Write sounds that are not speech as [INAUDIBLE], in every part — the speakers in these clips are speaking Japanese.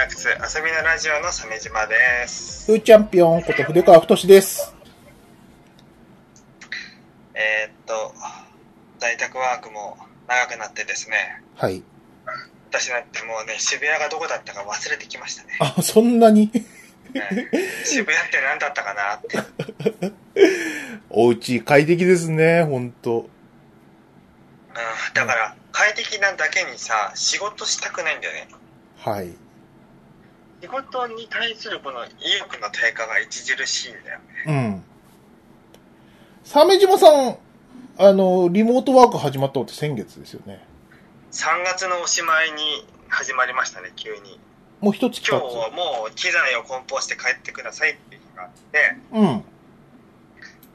ダクツ遊びのラジオの鮫島です。フーチャンピオンこと筆川太です。えーっと、在宅ワークも長くなってですね、はい。私なんてもうね、渋谷がどこだったか忘れてきましたね。あ、そんなに？ね渋谷って何だったかなって。[LAUGHS] お家快適ですね、ほんと。うん、だから、快適なだけにさ、仕事したくないんだよね。はい。仕事に対するこの意欲の低下が著しいんだよね。うん。鮫島さん、あの、リモートワーク始まったのって先月ですよね。3月のおしまいに始まりましたね、急に。もう一月経今日はもう機材を梱包して帰ってくださいっていう日があって、つ。うん。明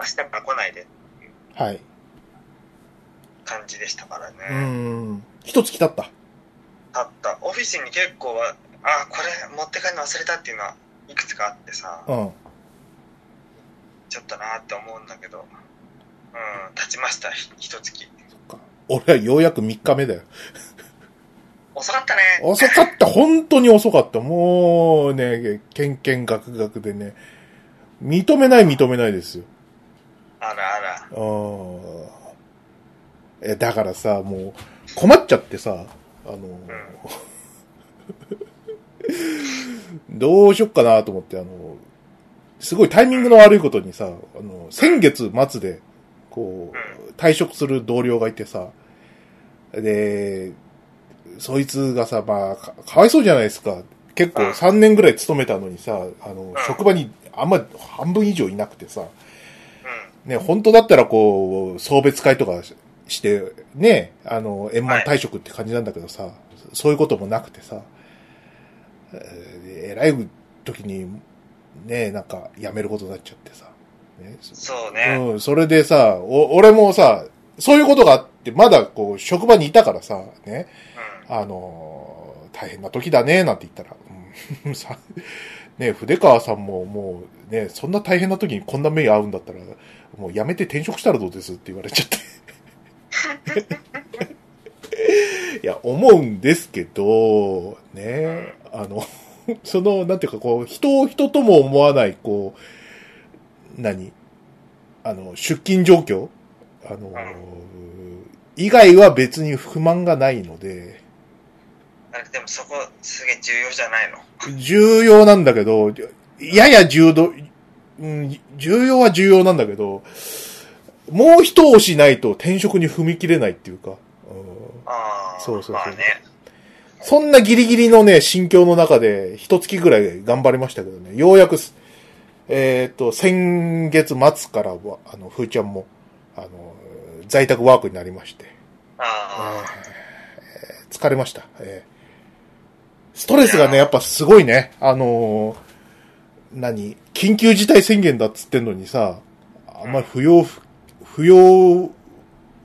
日から来ないではい。感じでしたからうね。ん。一月経った。あった。オフィスに結構は、あ、これ持って帰るの忘れたっていうのはいくつかあってさ、うん。ちょっとなって思うんだけど、うん、経ちました、ひ一月。そっか。俺はようやく3日目だよ。遅かったね。遅かった。本当に遅かった。もうね、けんけんがくがくでね。認めない認めないですよ。あらあら。あーえ、だからさ、もう、困っちゃってさ、あの、[LAUGHS] どうしよっかなと思って、あの、すごいタイミングの悪いことにさ、あの、先月末で、こう、退職する同僚がいてさ、で、そいつがさ、まあ、かかわいそうじゃないですか。結構うん3年ぐらい勤めたのにさ、あの、ん職場にあんま半分以上いなくてさ、うん。ね、本当だったらこう、送別会とかしして、ね、あの、円満退職って感じなんだけどさ、そういうこともなくてさ、えー、偉い時に、ね、なんか辞めることになっちゃってさ、ね、そうね。うん、それでさ、お、俺もさ、そういうことがあって、まだこう、職場にいたからさ、ね、うん。あのー大変な時だね、なんて言ったら、うん、[LAUGHS] さ、ね、筆川さんももう、ね、そんな大変な時にこんな目合うんだったら、もうやめて転職したらどうですって言われちゃって。[LAUGHS] いや、思うんですけど、ね、あの、[LAUGHS] その、なんていうか、こう、人を人とも思わない、こう、何あの、出勤状況あの、以外は別に不満がないので、でもそこすげえ重要じゃないの？重要なんだけど、やや重度、うん、重要は重要なんだけど、もう一押しないと転職に踏み切れないっていうか、うんああ。そうそうそうまあね。そんなギリギリのね、心境の中で、一月ぐらい頑張りましたけどね、ようやくす、えっ、と、先月末からは、あの、ふーちゃんも、あの、在宅ワークになりまして、あえー疲れました。えーストレスがね、やっぱすごいね。あのー何緊急事態宣言だっつってんのにさ、あんまり不要不、不要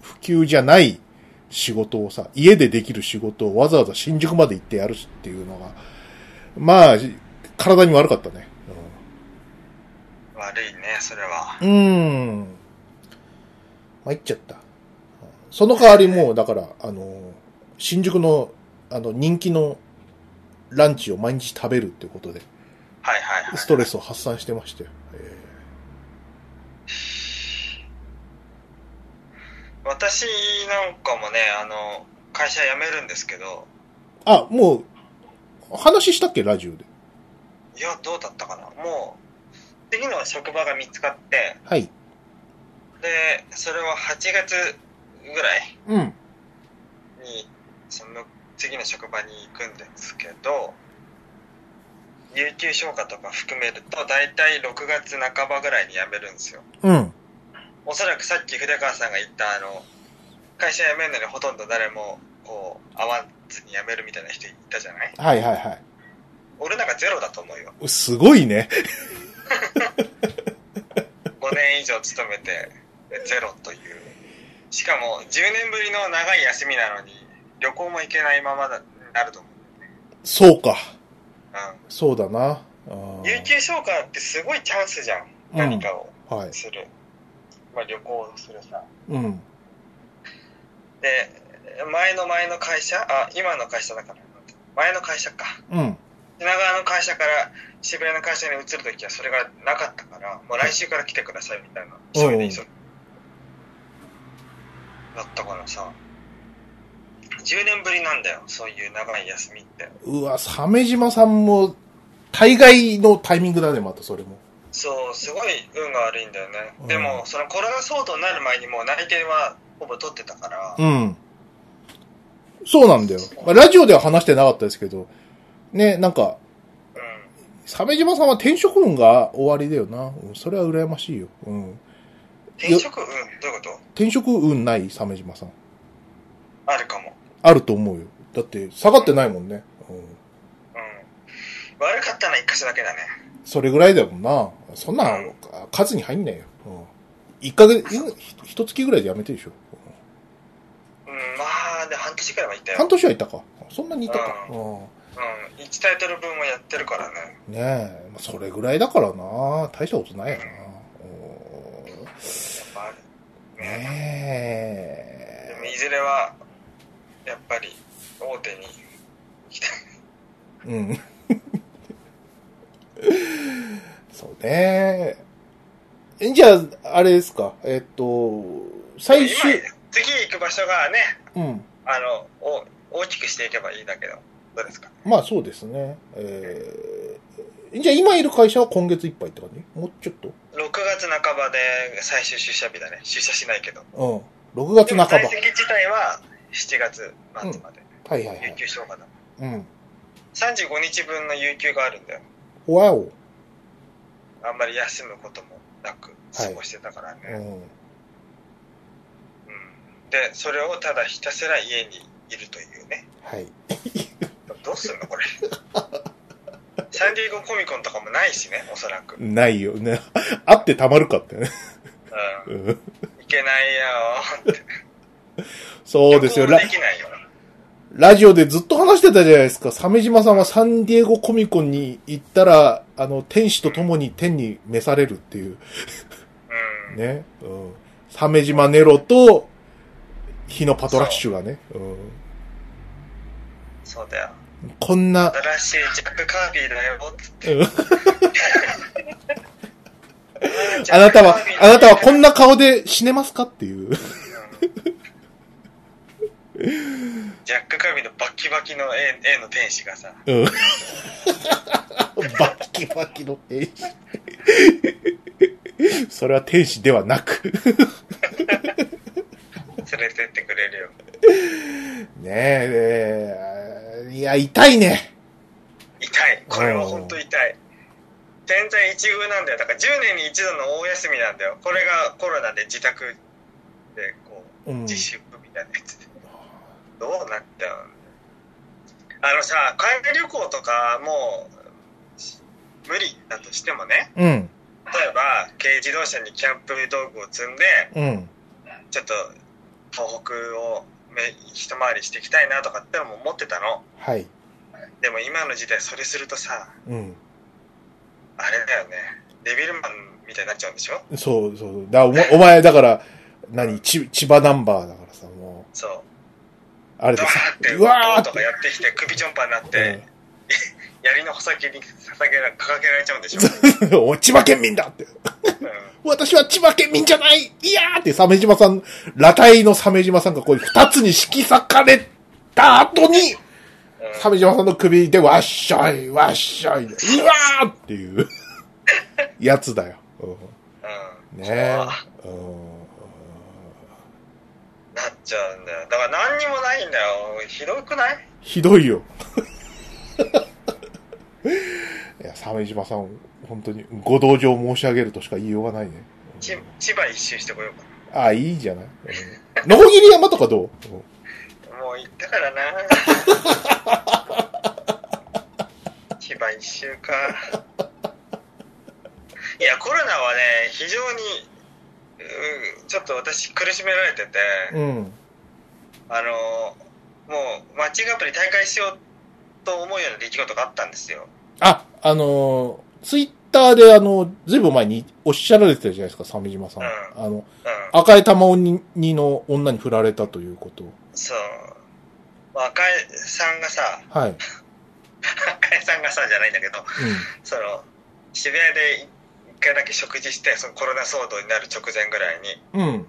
不急じゃない仕事をさ、家でできる仕事をわざわざ新宿まで行ってやるっていうのが、まあ、体に悪かったね。あ。悪いね、それは。うん。参っちゃった。その代わりもう、だから、あの、新宿の、あの、人気のランチを毎日食べるっていうことで、はいはいはい。ストレスを発散してましたよ。え私なんかもね、あの、会社辞めるんですけど、ーあ、もう、話したっけ？ラジオで。いや、どうだったかな？もう、次の職場が見つかって、はい。で、それは8月ぐらいうん。に、その次の職場に行くんですけど、有給消化とか含めると、だいたい6月半ばぐらいに辞めるんですよ。うん。おそらくさっき筆川さんが言った、あの、会社辞めるのにほとんど誰も、こう、会わずに辞めるみたいな人いたじゃない？はいはいは俺なんかゼロだと思うよ。い。すごいね。5年以上勤めて、ゼロという。しかも、10年ぶりの長い休みなのに、旅行も行けないままだ、になると思そうか。う。そうだな。有給消化ってすごいチャンスじゃん。うん何かをはい。まあ旅行をするさ。うん。で、前の前の会社、あ、今の会社だから、前の会社か。うん。品川の会社から渋谷の会社に移るときはそれがなかったから、もう来週から来てくださいみたいな。急いで急いで。だったからさ、10年ぶりなんだよ、そういう長い休みって。うわ、鮫島さんも、大概のタイミングだね、またそれも。そう、すごい運が悪いんだよね。うんでも、そのコロナ騒動になる前にもう内定はほぼ取ってたから、うん。そうなんだよ。まあ、ラジオでは話してなかったですけど、ね、なんか、うん。鮫島さんは転職運が終わりだよな。うんそれは羨ましいよ。うん。転職運？どういうこと？転職運ない鮫島さん。あるかも。あると思うよ。だって、下がってないもんね。うん。うん。悪かったのは一箇所だけだね。それぐらいだもんな。そんな、数に入んないよ。うん。一ヶ月、い一月ぐらいでやめてるでしょ。うん、まあ、で、半年くらいはいたよ。半年はいたか。そんなにいたか。ううん。うん。1タイトル分はやってるからね。ねえ、まあそれぐらいだからな。大したことないよな。うんやっぱある。ね。ねでも、いずれは、やっぱり、大手に行きたい。え。うん。[LAUGHS] そうね。えじゃあ、あれですか？えっと、最終、今次行く場所がね、うん。あの、お大きくしていけばいいだけど、どうですか？まあそうですね。えー、じゃあ今いる会社は今月いっぱいって感じ？もうちょっと ?6 月半ばで最終出社日だね。出社しないけど。うん。6月半ば。在籍自体は7月末まで。はいはいはい。有給消化だ。うん。35日分の有給があるんだよ。わお。あんまり休むこともなく過ごしてたからね。うん。うん、で、それをただひたすら家にいるというね。はい。どうすんのこれ。[LAUGHS] サンディエゴコミコンとかもないしね、おそらく。うん。ないよね。[LAUGHS] あってたまるかってね。うんいけないよーって。[LAUGHS] そうですよ。できないよ。ラジオでずっと話してたじゃないですか。鮫島さんはサンディエゴコミコンに行ったら、あの、天使と共に天に召されるっていう。うん。ね。うん。鮫島ネロと、日のパトラッシュがね。うん。そうだよ。こんな、新しいジャック・カービーだよ、つって。うん [LAUGHS] あなたはあなたはこんな顔で死ねますかっていう。ジャック・カービーのバッキバキの A, A の天使がさ、うん。バッキバキの天使。それは天使ではなく。連れてってくれるよ。ねえ、えーいや、痛いね。痛い。これは本当痛い。天体一遇なんだよ。だから10年に一度の大休みなんだよ。これがコロナで自宅でこう、うん。自粛みたいなやつで。どうなっちゃうんあのさ、海外旅行とかもう無理だとしてもね、うん。例えば軽自動車にキャンプ道具を積んで、うん。ちょっと東北をめ一回りしていきたいなとかってのも思ってたの。はい。でも今の時代それするとさ、うん。あれだよね。デビルマンみたいになっちゃうんでしょ？そうそう。だお前お前、だから、何、ち千葉ナンバーだからさ、もそう。う、あれでドワさーって、うわーっとかやってきて首ちょんぱになってて、、槍の穂先に捧げら掲げられちゃうんでしょ、うんおい千葉県民だって。うん。私は千葉県民じゃない。いやーって鮫島さん、裸体の鮫島さんがこう二つに引き裂かれた後に、うん。鮫島さんの首でわっしょい、わっしょい、うわーっていうやつだよ。うん。うん。ねえ。うんなっちゃうんだよ。だから何にもないんだよ。ひどくない？ひどいよ。[LAUGHS] いや、鮫島さん、本当にご同情申し上げるとしか言いようがないね。ち千葉一周してこようかああ、いいじゃない？うん、のこぎり山とかどう？もう行ったからな。[LAUGHS] 千葉一周か。いや、コロナはね、非常に、うんちょっと私苦しめられてて、うん。あの、もうマッチングアプリ大会しようと思うような出来事があったんですよ。あ、あのーツイッターであの、ずいぶん前におっしゃられてたじゃないですか、鮫島さん。うんあの、うん。赤い玉鬼の女に振られたということを。そう。赤井さんがさ、はい。[LAUGHS] 赤井さんがさじゃないんだけどその渋谷で一回だけ食事してそのコロナ騒動になる直前ぐらいにうん。うん。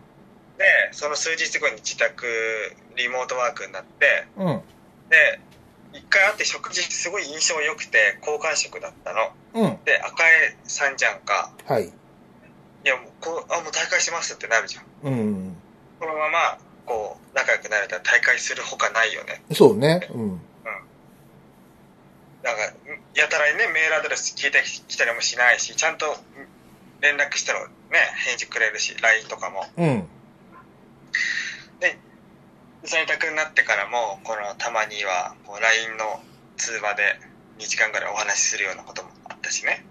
でその数日後に自宅リモートワークになってうん。で一回会って食事すごい印象良くて好感触だったのうん。で赤江さんじゃんかはい。いやもうこうあもう大会しますってなるじゃんうん。このままこう仲良くなれたら大会するほかないよねそうね。うん。なんかやたらにねメールアドレス聞いてきたりもしないしちゃんと連絡したらね返事くれるし LINE とかもうん。在宅になってからもこのたまにはこう LINE の通話で2時間ぐらいお話しするようなこともあったしね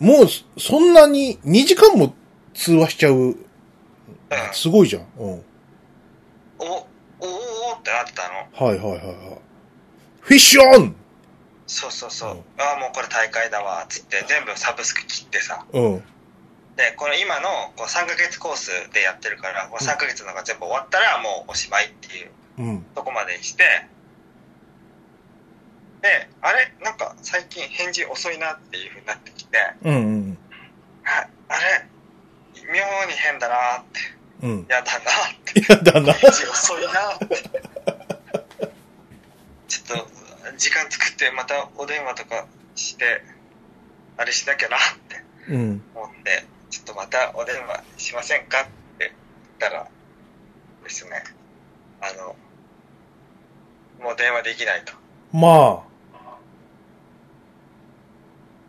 もう、そんなに2時間も通話しちゃう。うんすごいじゃん。うん。おおおおってなってたのはいはいはいはい。フィッシュオンそうそうそう、うんああもうこれ大会だわっつって全部サブスク切ってさうん。でこの今のこう3ヶ月コースでやってるからこの3ヶ月のが全部終わったらもうおしまいっていううん。とこまでしてであれなんか最近返事遅いなっていうふうになってきてうんうん。ああれ妙に変だなってうん。やだなってやだな。返事遅いなって [LAUGHS] ちょっと時間作ってまたお電話とかしてあれしなきゃなってうん。思ってちょっとまたお電話しませんかって言ったらですねあのもう電話できないとまあ、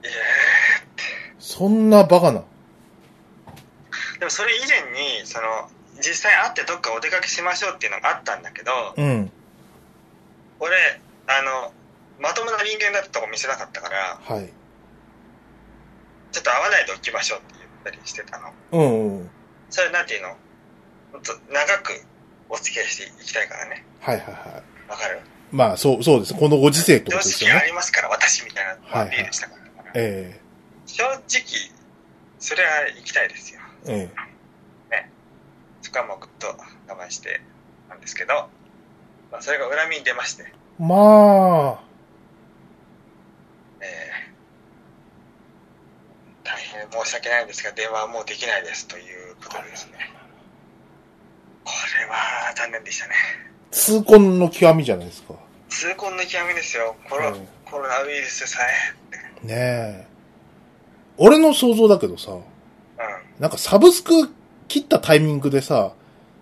ええそんなバカな。でもそれ以前にその実際会ってどっかお出かけしましょうっていうのがあったんだけどうん。俺あのまともな人間だったとこ見せなかったからはい。ちょっと会わないでおきましょうって言ったりしてたの。うんうん。それなんていうの？もっと長くお付き合いしていきたいからね。はいはいはい。わかる？まあ、そう、そうです。このご時世ってこと常ですよね。識ありますから私みたいなはいはい。アピールしたから、え正直それは行きたいですよ。ええ。そこはもうぐっと我慢してなんですけど、まあ、それが恨みに出まして。えまあ、えー大変申し訳ないんですが、電話はもうできないですということでですね。これは残念でしたね。痛恨の極みじゃないですか。痛恨の極みですよ。コロ,、うんコロナウイルスさえ。ねえ。俺の想像だけどさ、うん。なんかサブスク切ったタイミングでさ、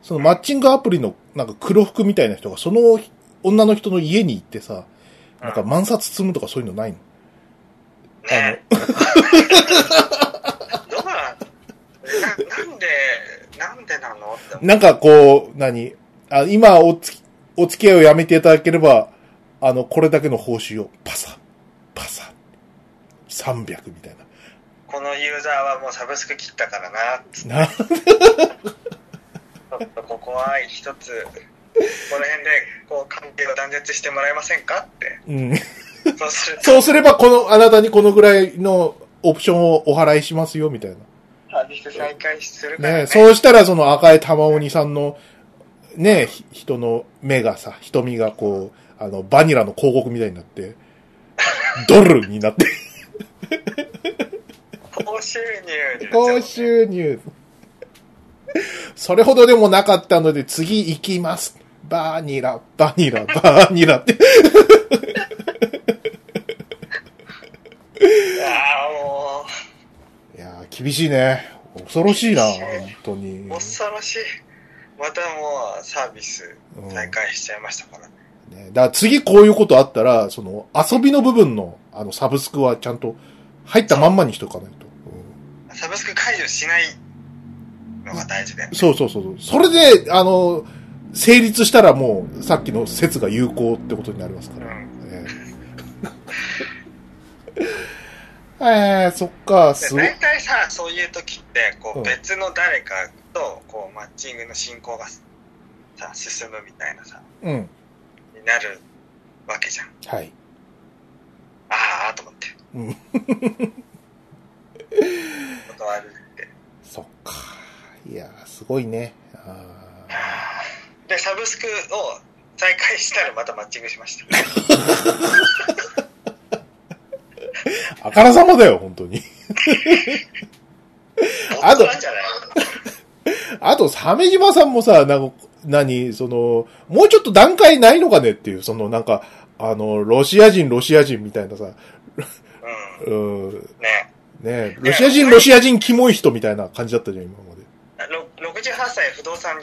そのマッチングアプリのなんか黒服みたいな人がその女の人の家に行ってさ、なんか万札積むとかそういうのないの？ね。どうなんななんで、なんでなの？って。なんかこう、何？あ今おつき、お付き合いをやめていただければ、あの、これだけの報酬をパサ、パサ、300みたいこのユーザーはもうサブスク切ったからな、つって。な。な、ちょっとここは一つ、この辺でこう関係を断絶してもらえませんかって。うん。そうすると、そうすれば、この、あなたにこのぐらいのオプションをお払いしますよ、みたいな。サービス再開するからね。ねそうしたら、その赤い玉鬼さんの、ねひ人の目がさ、瞳がこう、あの、バニラの広告みたいになって、ドルになって、高収入で高収入。それほどでもなかったので、次行きます。バニラ、バニラ、[LAUGHS] バニラって。ああ、もいやー厳しいね。恐ろしいな、本当にう、。恐ろしい。またもうサービスうん再開しちゃいましたから。ね、だから次こういうことあったら、その遊びの部分のあのサブスクはちゃんと入ったまんまにしとかないと。うんサブスク解除しないのが大事で。そうそうそう。それで、あの、成立したらもうさっきの説が有効ってことになりますから。うん。えー、えー、そっか、すごい大。体さ、そういう時って、こうんう別の誰かと、こうマッチングの進行がさ、進むみたいなさ、うん。になるわけじゃん。はい。ああ、と思って。うん。[LAUGHS] 断るって。そっか。いやー、すごいね。あで、サブスクを再開したらまたマッチングしました。[LAUGHS] あからさまだよ、本当に。あ [LAUGHS] とあと、[LAUGHS] 鮫島さんもさ、なんか、何、その、もうちょっと段階ないのかねっていう、その、なんか、あの、ロシア人、ロシア人みたいなさ、うん。うん、ねねロシア人、ロシア人、キモい人みたいな感じだったじゃん、今まで。ろ68歳不動産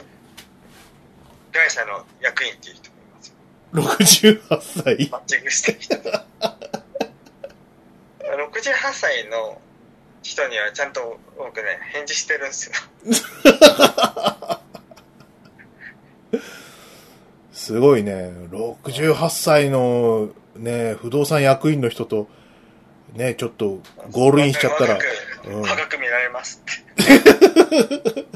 会社の役員っていう人もいますよ。68歳？マッチングしてる人。[LAUGHS] 68歳の人にはちゃんと僕ね、返事してるんですよ。[LAUGHS] すごいね。68歳の、ね、不動産役員の人と、ね、ちょっと、ゴールインしちゃったらうん若く見られますって。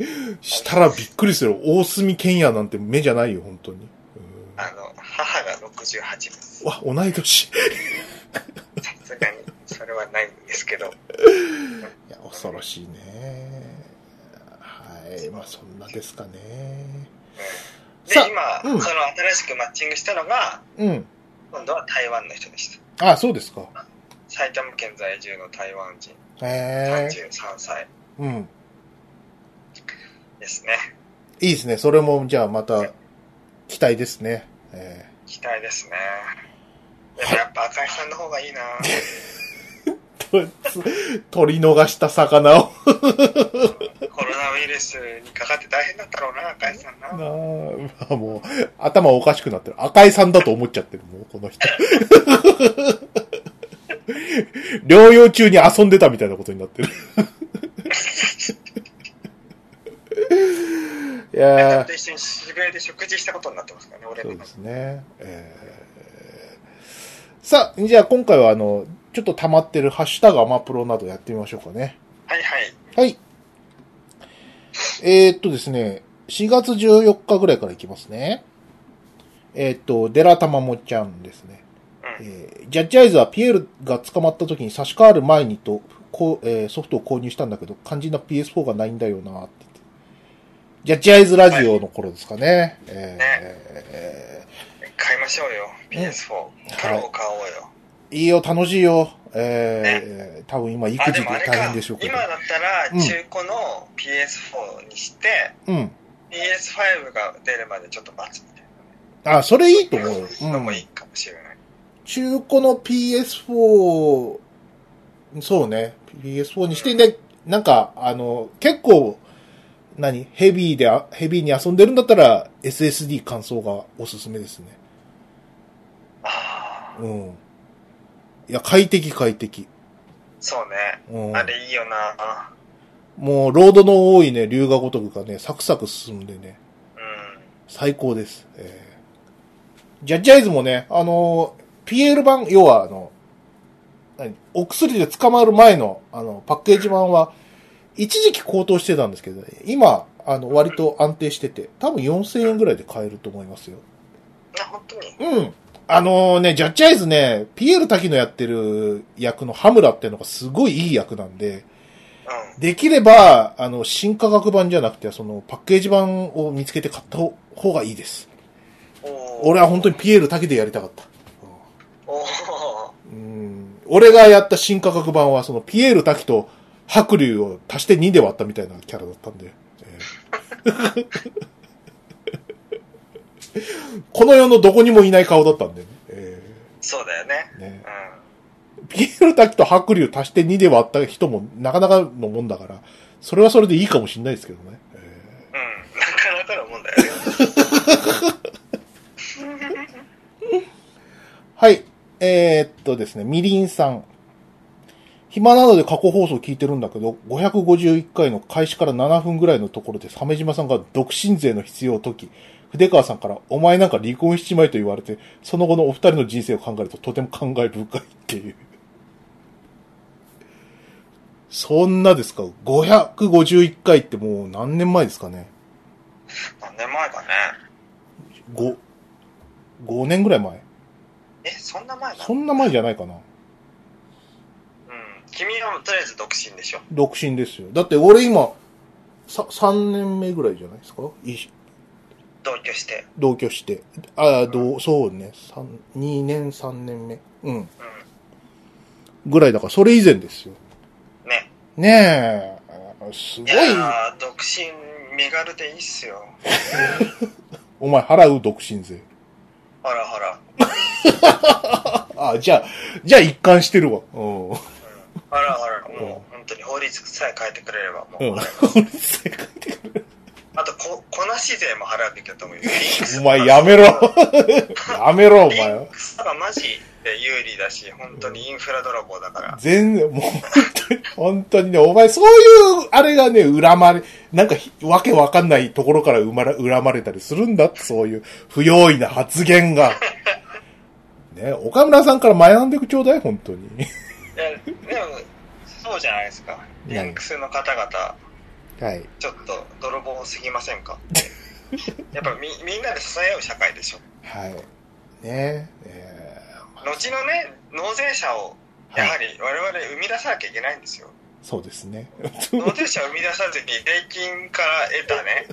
[LAUGHS] したらびっくりする。大隅健也なんて目じゃないよ、本当に。うんあの、母が68です。わ、同い年。いさすがに、それはないんですけど。や、恐ろしいね。はい。まあ、そんなですかね。で、さ今、うんその新しくマッチングしたのが、うん。今度は台湾の人でした。あ、そうですか。埼玉県在住の台湾人、へえ。33歳うん。ですね。いいですね。それも、じゃあまた、期待ですね。え期待ですね。でもやっぱ赤井さんの方がいいな [LAUGHS] 取り逃した魚を。[LAUGHS] コロナウイルスにかかって大変だったろうな、赤井さんな。なあ、まあもう、頭おかしくなってる。赤井さんだと思っちゃってる、もう、この人。[LAUGHS] 療養中に遊んでたみたいなことになってる。いやーんと一緒に渋谷で食事したことになってますからね、俺のそうで。すね。えーさあ、じゃあ今回はあの、ちょっと溜まってるハッシュタグアマプロなどやってみましょうかね。はいはい。はい。えー、っとですね、4月14日ぐらいからいきますね。えーっと、デラタマモちゃんですね。うん。えージャッジアイズはピエールが捕まった時に差し替わる前にと、こうえーソフトを購入したんだけど、肝心な PS4 がないんだよなって。ジャッジアイズラジオの頃ですかね。えー買いましょうよ、PS4。プロを買おうよ。いいよ、楽しいよ。えー多分今育あ、児で大変でしょうけど今。だったらうん中古の PS4 にして、うん。PS5 が出るまでちょっと待つみたいな。あ、それいいと思うよ。うんのもいいかもしれない。中古の PS4、そうね、PS4 にして、ね、なんか、あの、結構、何？ヘビーで、あヘビーに遊んでるんだったら、SSD 乾燥がおすすめですね。ああ、うん。いや、快適快適。そうね。うんあ。れいいよな。もう、ロードの多いね、龍が如くがね、サクサク進んでね、うん。最高です。えー、ジャッジアイズもね、あのー、PL 版、要はあの、何？お薬で捕まる前の、あの、パッケージ版は、一時期高騰してたんですけどね、今、あの、割と安定してて、多分4000円ぐらいで買えると思いますよ。あ、本当に。うん。あのね、ジャッジアイズね、ピエール滝のやってる役のハムラっていうのがすごいいい役なんで、うん。できれば、あの、新価格版じゃなくて、その、パッケージ版を見つけて買った方がいいです。俺は本当にピエール滝でやりたかった。うん。俺がやった新価格版は、その、ピエール滝と白龍を足して2で割ったみたいなキャラだったんで。えー [LAUGHS] この世のどこにもいない顔だったんでね。えそうだよね。ーねうピエール滝と白龍足して2で割った人もなかなかのもんだから、それはそれでいいかもしれないですけどね。えん。うん。なかなかのもんだよね。ー [LAUGHS] はい。えーっとですね、みりんさん。暇なので過去放送聞いてるんだけど、551回の開始から7分ぐらいのところで、鮫島さんが独身税の必要を解き、筆川さんから、お前なんか離婚しちまいと言われて、その後のお二人の人生を考えるととても感慨深いっていう。そんなですか ?551 回ってもう何年前ですかね？何年前かね。?5、5年ぐらい前？え、そんな前だ。そんな前じゃないかなうん。君はとりあえず独身でしょ。独身ですよ。だって俺今、さ、3年目ぐらいじゃないですか？い同居して。同居して。ああ、どう、そうね。三2年、3年目。うん。うん。ぐらいだから、それ以前ですよ。ね。ねえ。すごい。いやー、独身、身軽でいいっすよ。[LAUGHS] お前払う独身税。ほらほら。[LAUGHS] あ、じゃあ、じゃあ一貫してるわ。うん。うん。ほらほら、もう本当に法律さえ変えてくれれば、もう、あとこ、こなし税も払うべきだと思うよ。[LAUGHS] お前やめろ。[LAUGHS] やめろ、お前はマジで有利だし、本当にインフラ泥棒だから。全然、もう本当に、本当にね、お前そういう、あれがね、恨まれ、なんかひ、わけわかんないところから生まれ、恨まれたりするんだって、そういう不用意な発言が。[LAUGHS] ね、岡村さんから学んでくちょうだい、本当に。いや、でも、そうじゃないですか。リンクスの方々、はい。ちょっと泥棒すぎませんか？[LAUGHS] やっぱみ、みんなで支え合う社会でしょ。はい。ねえー後のね、納税者を、やはり我々生み出さなきゃいけないんですよ。そうですね。[LAUGHS] 納税者を生み出さずに税金から得たね、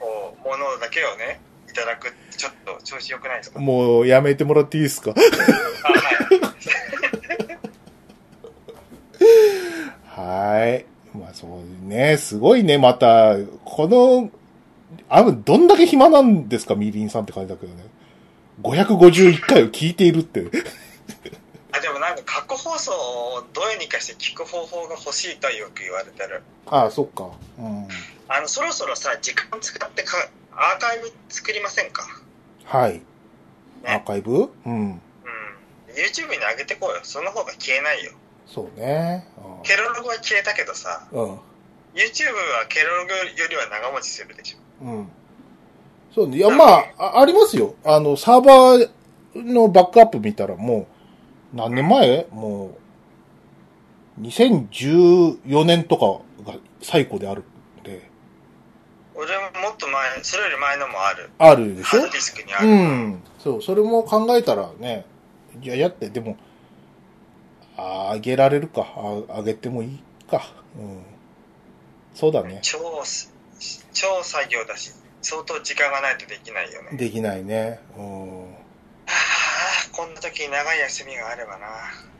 こう、ものだけをね、いただくちょっと調子良くないですか？もう、やめてもらっていいですか？あ、はい。[LAUGHS] はい。まあそうね、すごいね、また、この、あの、どんだけ暇なんですか、みりんさんって感じだけどね。551回を聞いているって。あ、でもなんか過去放送をどうにかして聞く方法が欲しいとよく言われてる。ああ、そっか。うん。あの、そろそろさ、時間使ってか、アーカイブ作りませんか？はい。ねアーカイブ？うん。うん。YouTube に上げてこうよ。その方が消えないよ。そうね。ケロログは消えたけどさ、うん。YouTube はケロログよりは長持ちするでしょ。うん。そうね。いや、まあ、あありますよ。あの、サーバーのバックアップ見たらもう、何年前？もう、2014年とかが最古であるんで、俺ももっと前、それより前のもある。あるでしょ？ハードディスクにある。うん。そう、それも考えたらね、いや、やって、でも、ああげられるか。ああげてもいいか。うん。そうだね。超す、超作業だし、相当時間がないとできないよね。できないね。うん。ああ、こんな時に長い休みがあればな。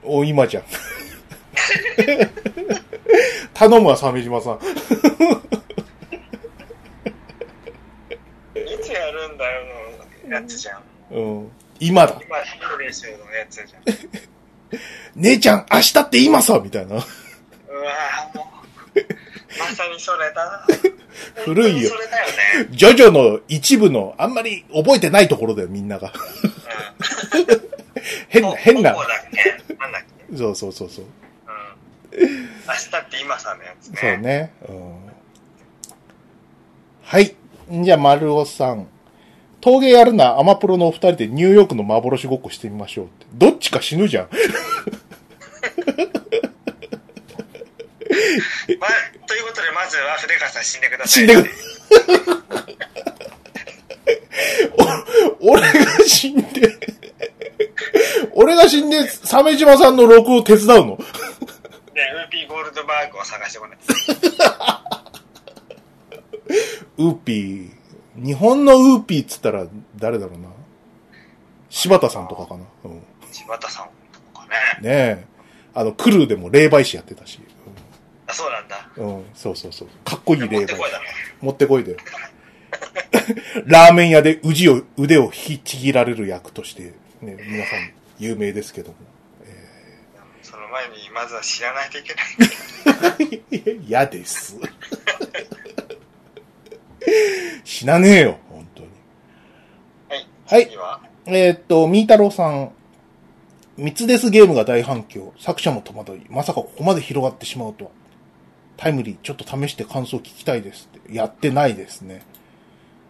お、今じゃん。頼むわ、鮫島さん。いつやるんだよのやつじゃん。うん。今だ。今、ヒー練習のやつじゃん。姉ちゃん、明日って今さみたいな。うわぁ、もう、まさにそれだ。古いよそれだよね。ジョジョの一部の、あんまり覚えてないところだよ、みんなが。変な、変なポ。ポだっけ？なんだっけ？そうそうそうそう。うん。明日って今さのやつね。そうね。うん。はい。じゃあ、丸尾さん。陶芸やるな、アマプロのお二人でニューヨークの幻ごっこしてみましょうって。どっちか死ぬじゃん。[LAUGHS] まあ、ということで、まずは出川さん死んでください。死んでく [LAUGHS] お俺が死んで、俺が死んで、鮫島さんの録を手伝うの？で、ウーピーゴールドバーグを探してもらって。[LAUGHS] ウーピー。日本のウーピーっつったら誰だろうな？柴田さんとかかな？うん。柴田さんとかね。ねえ。あの、クルーでも霊媒師やってたし。あ、そうなんだ。うん、うんそうそうそう。かっこいい霊媒師持ってこい。だね。持ってこいで。[LAUGHS] ラーメン屋で腕を、腕を引きちぎられる役として、ね、皆さん有名ですけども。その前に、まずは知らないといけない。[LAUGHS] 嫌です。[LAUGHS] 死なねえよ、本当に。はい。はいえーっと、みーたろうさん。三つですゲームが大反響。作者も戸惑い。まさかここまで広がってしまうとは。タイムリー、ちょっと試して感想聞きたいですって。やってないですね。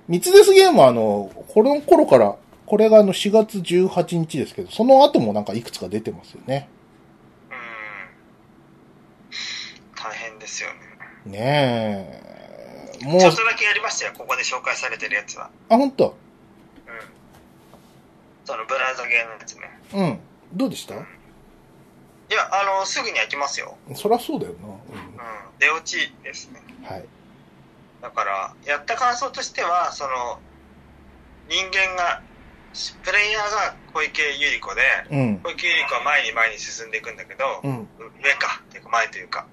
三つですゲームはあの、この頃から、これがあの4月18日ですけど、その後もなんかいくつか出てますよね。うーん。大変ですよね。ねえ。もうちょ、っとだけやりましたよ、ここで紹介されてるやつは。あ、ほんと？うん。そのブラウザゲーのやつね。うん。どうでした？いや、あの、すぐに飽きますよ。そりゃそうだよな。うん。出落ちですね。うん。はい。だから、やった感想としては、その、人間がプレイヤーが小池百合子で、うん。小池百合子は前に前に進んでいくんだけど、うん。上か、っていうか前というか。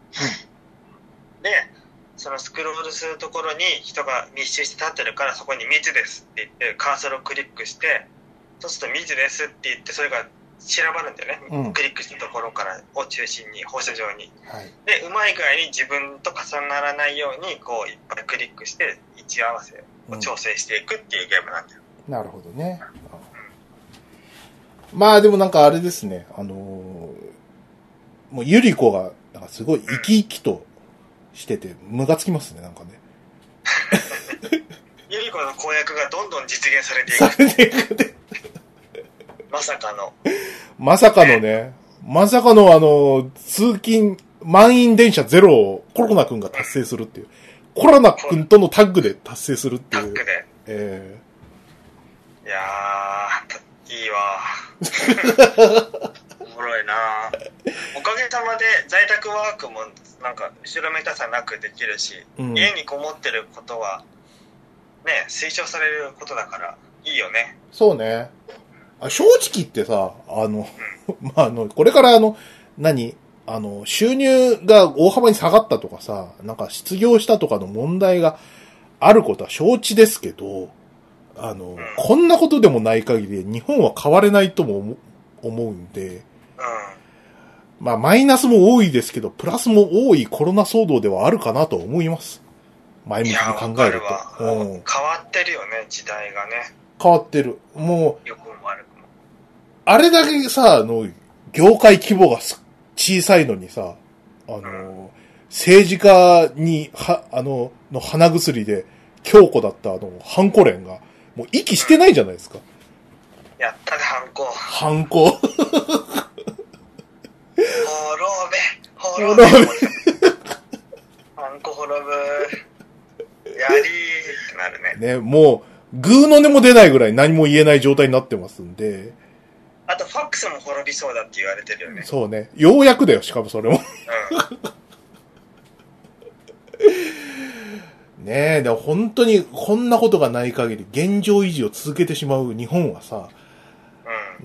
で、そのスクロールするところに人が密集して立ってるからそこに密ですって言ってカーソルをクリックして、そうすると密ですって言ってそれが散らばるんだよね。うんクリックしたところからを中心に放射状に。はい。で、うまい具合に自分と重ならないようにこういっぱいクリックして位置合わせを調整していくっていうゲームなんだよ。なるほどね。まあでもなんかあれですね、あのーもうゆり子が、なんかすごい生き生きとしてて、ムがつきますね、なんかね。ゆり子の公約がどんどん実現されていさく。れていくねまさかの。まさかのね、まさかのあの、通勤、満員電車ゼロをコロナくんが達成するっていう。コロナくんとのタッグで達成するっていうタッグ。で。えいやー、いいわ。[LAUGHS] おもろいなおかげさまで在宅ワークもなんか後ろめたさなくできるし、うん家にこもってることはね、推奨されることだからいいよね。ーそうね。あ正直言ってさ、あの、[LAUGHS] まあ、あの、これからあの、何あの、収入が大幅に下がったとかさ、なんか失業したとかの問題があることは承知ですけど、あの、こんなことでもない限り日本は変われないとも思思うんで、うまあ、マイナスも多いですけど、プラスも多いコロナ騒動ではあるかなと思います。前向きに考える。と。うん。変わってるよね、時代がね。変わってる。もう、良くも悪くも。あれだけさ、あの、業界規模がす小さいのにさ、あの、政治家に、は、あの、の鼻薬で強固だったあの、ハンコ連が、もう息してないじゃないですか。やったね、ハンコ。ハンコ。滅べ、滅べ。滅ハンコ滅ぶ。やりーってなるね。ね、もう、グーの音も出ないぐらい何も言えない状態になってますんで、あと、ファックスも滅びそうだって言われてるよね。そうね。ようやくだよ、しかもそれも。うん。ねえ、でも本当にこんなことがない限り現状維持を続けてしまう日本はさ、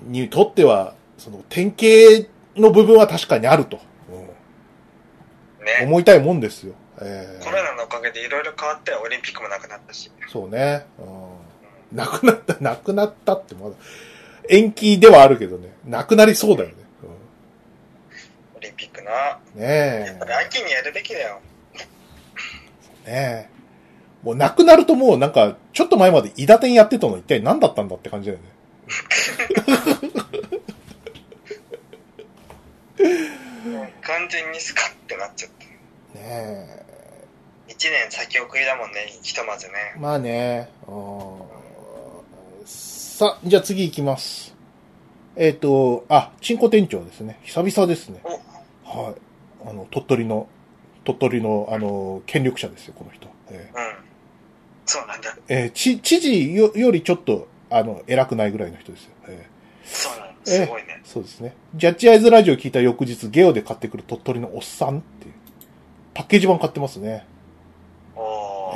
うん。にとっては、その典型の部分は確かにあると、うんね。思いたいもんですよ。えコロナのおかげでいろいろ変わって、オリンピックもなくなったし。ーそうね、うん。なくなった、なくなったってまだ、延期ではあるけどね、なくなりそうだよね。オリンピックな。うん、ねやっぱり秋にやるべきだよ。え、ねえ。もうなくなるともうなんか、ちょっと前まで伊田店やってたの一体何だったんだって感じだよね。[LAUGHS] 完全にスカッてなっちゃった。ねえ。一年先送りだもんね、ひとまずね。まあね。うんさ、じゃあ次行きます。えっ、と、あ、チンコ店長ですね。久々ですね。お、はい。あの、鳥取の、鳥取の、あの、権力者ですよ、この人。えうん。そうなんだ。ーえー知、知事よよりちょっと、あの、偉くないぐらいの人ですよ。えそうなんだ。すごいね。ーそうですね。ジャッジアイズラジオ聞いた翌日、ゲオで買ってくる鳥取のおっさんっていう、パッケージ版買ってますね。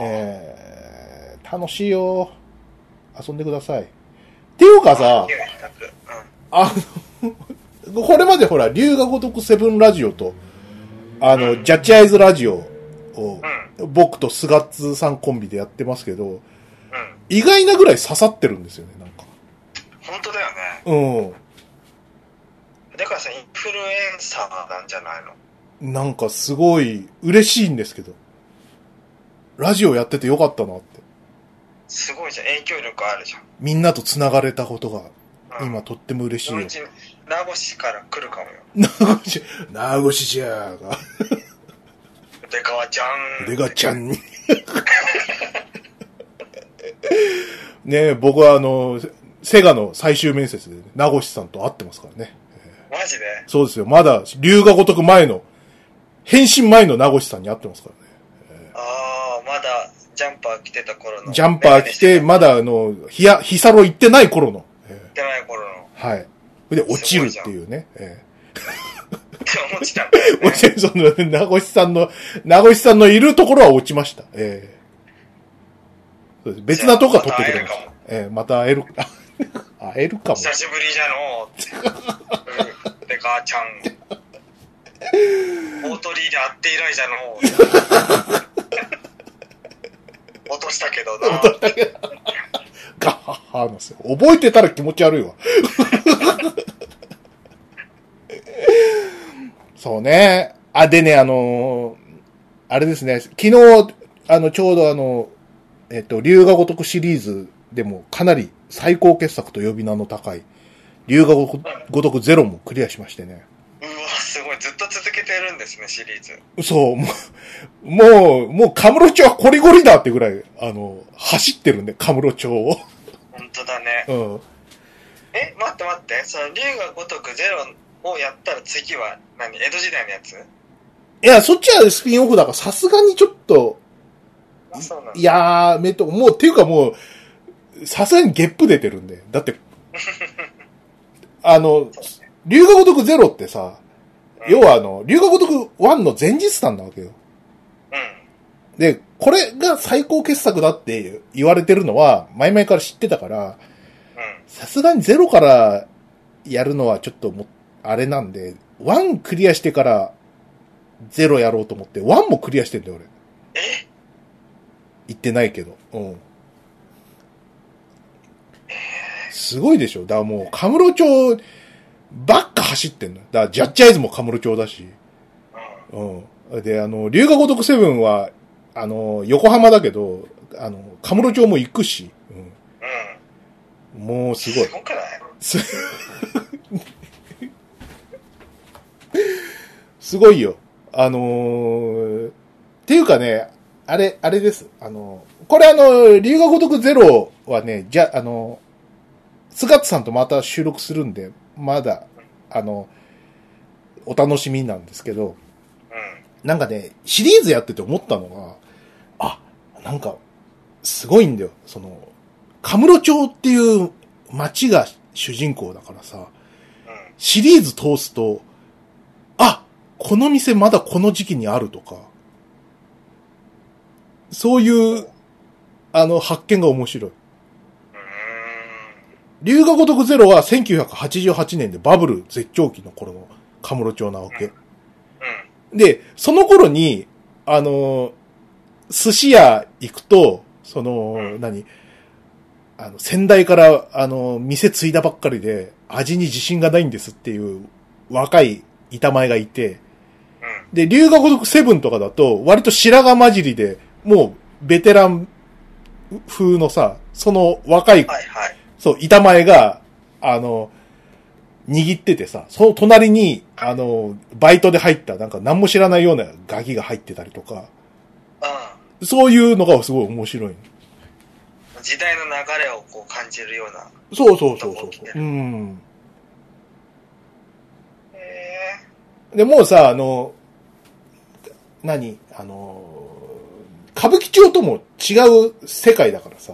えー、楽しいよ。遊んでください。っていうかさ。あの、[LAUGHS] これまでほら、龍が如くセブンラジオと、あの、うんジャッジアイズラジオを、うん。僕と菅津さんコンビでやってますけど、うん。意外なぐらい刺さってるんですよね、なんか。本当だよね。うださ、インフルエンサーなんじゃないの？ん。なんかすごい嬉しいんですけど。ラジオやっててよかったなって。すごいじゃん。影響力あるじゃん。みんなと繋がれたことが、うん、今とっても嬉しいよう。ち、名護市から来るかもよ。名越し、名越しじゃーが、出川ちゃん。出がちゃんに。ねえ、僕はあの、セガの最終面接で、ね、名越さんと会ってますからね。マジで？そうですよ。まだ、龍が如く前の、変身前の名越さんに会ってますからね。ああ、まだジャンパー着てた頃の。ジャンパー着て、まだあの、ヒヤ、ヒサロ行ってない頃の。え着てない頃の。えはい。で、落ちるっていうね。えって思ってたね。[LAUGHS] 落ちる、その、名越さんの、名越さんのいるところは落ちました。ええそうです別なとこは取ってくれました。ええまた会える、会会えるかも。久しぶりじゃのう。うん。で、母ちゃん。大鳥居で会って以来じゃのう。落としたけどな。ガッハッハーなんですよ。覚えてたら気持ち悪いわ。そうね。あ、でね、あのーあれですね、昨日、あの、ちょうどあの、えっと、龍が如くシリーズでもかなり最高傑作と呼び名の高い、龍が如くゼロもクリアしましてね。うわ、すごい。ずっと続けてるんですね、シリーズ。そう、もう、もう、もう、カムロ町はコリゴリだってぐらい、あの、走ってるんで、カムロ町を。本当だね。うん。え、待って待って。その、竜が如くゼロをやったら次は何、江戸時代のやつ？いや、そっちはスピンオフだから、さすがにちょっと、あ、そうなんだ。やめと、もう、っていうかもう、さすがにゲップ出てるんで。だって、あの、龍が如くゼロってさ、要はあの、龍が如く1の前日談なわけよ。うん。で、これが最高傑作だって言われてるのは、前々から知ってたから、うん。さすがにゼロからやるのはちょっともう、あれなんで、1クリアしてから、ゼロやろうと思って、1もクリアしてんだよ、俺。え？言ってないけど。うん。すごいでしょだからもう、カムロ町ばっか走ってんの。だから、ジャッジアイズもカムロ町だし。うん。うん。で、あの、龍が如くセブンは、あの、横浜だけど、あの、カムロ町も行くし。うん。うん。もうすごいす。ごくない？す、[LAUGHS] すごいよ。あのーっていうかね、あれ、あれです。あのーこれあの、龍が如くゼロはね、じゃ、あのー、スガッツさんとまた収録するんで、まだ、あの、お楽しみなんですけど、うん。なんかね、シリーズやってて思ったのが、あ、なんか、すごいんだよ。その、カムロ町っていう町が主人公だからさ、うん。シリーズ通すと、あ、この店まだこの時期にあるとか、そういう、あの、発見が面白い。う龍が如くゼロは1988年でバブル絶頂期の頃のカムロ町なわけ。で、その頃に、あの、寿司屋行くと、その、うん何？あの、先代から、あの、店継いだばっかりで、味に自信がないんですっていう若い板前がいて、うん。で、龍が如くセブンとかだと、割と白髪混じりで、もう、ベテラン風のさ、その若い、はいはい。そう、板前が、あの、握っててさ、その隣に、あの、バイトで入った、なんか何も知らないようなガキが入ってたりとか、うそういうのがすごい面白い。ん。時代の流れをこう感じるような。そうそうそうそうそう。うん。へで、もうさ、あの、何？あの、歌舞伎町とも違う世界だからさ、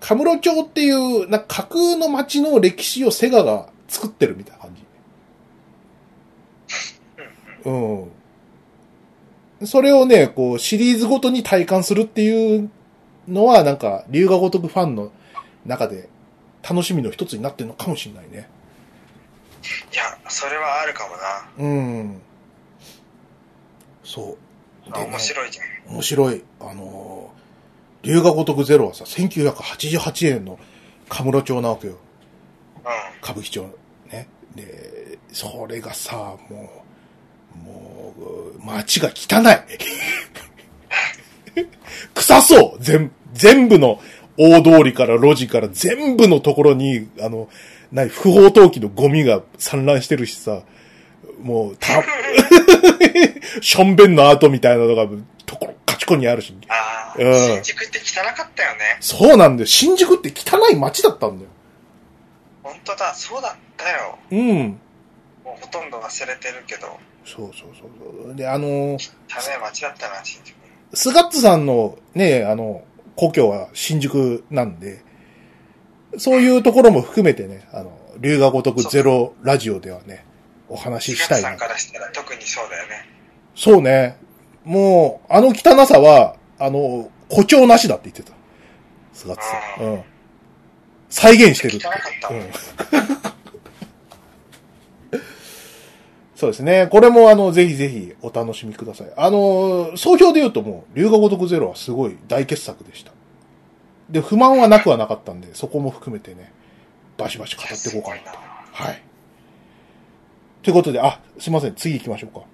カムロ町っていう、な架空の街の歴史をセガが作ってるみたいな感じ。え。うん。うん。それをね、こう、シリーズごとに体感するっていうのは、なんか、龍が如くファンの中で楽しみの一つになってるのかもしれないね。いや、それはあるかもな。うん。そう。面白いじゃん。面白い。あのー、龍が如くゼロはさ、1988年のカムロ町なわけよ。う歌舞伎町。ね。で、それがさ、もう、もう、街が汚い。[LAUGHS] 臭そう全、全部の大通りから路地から全部のところに、あの、何、不法投棄のゴミが散乱してるしさ、もう、た、しょんべんの跡みたいなのが、ちこにあるし。ん。ああ、うん新宿って汚かったよね。そうなんだよ。新宿って汚い街だったんだよ。本当だ、そうだったよ。うん。もうほとんど忘れてるけど、そうそうそうそう。で、あのー汚い街だったな、新宿。スガッツさんのね、あの、故郷は新宿なんで、そういうところも含めてね、あの、龍が如くゼロラジオではね、お話ししたいなさん。からしたら特にそうだよね。そうね。もう、あの汚さは、あの、誇張なしだって言ってた。スガッツさん。うん。再現してるって。うん [LAUGHS] そうですね。これもあの、ぜひぜひお楽しみください。あの、総評で言うともう、龍が如くゼロはすごい大傑作でした。で、不満はなくはなかったんで、そこも含めてね、バシバシ語っていこうかなと。はい。ということで、あ、すいません。次行きましょうか。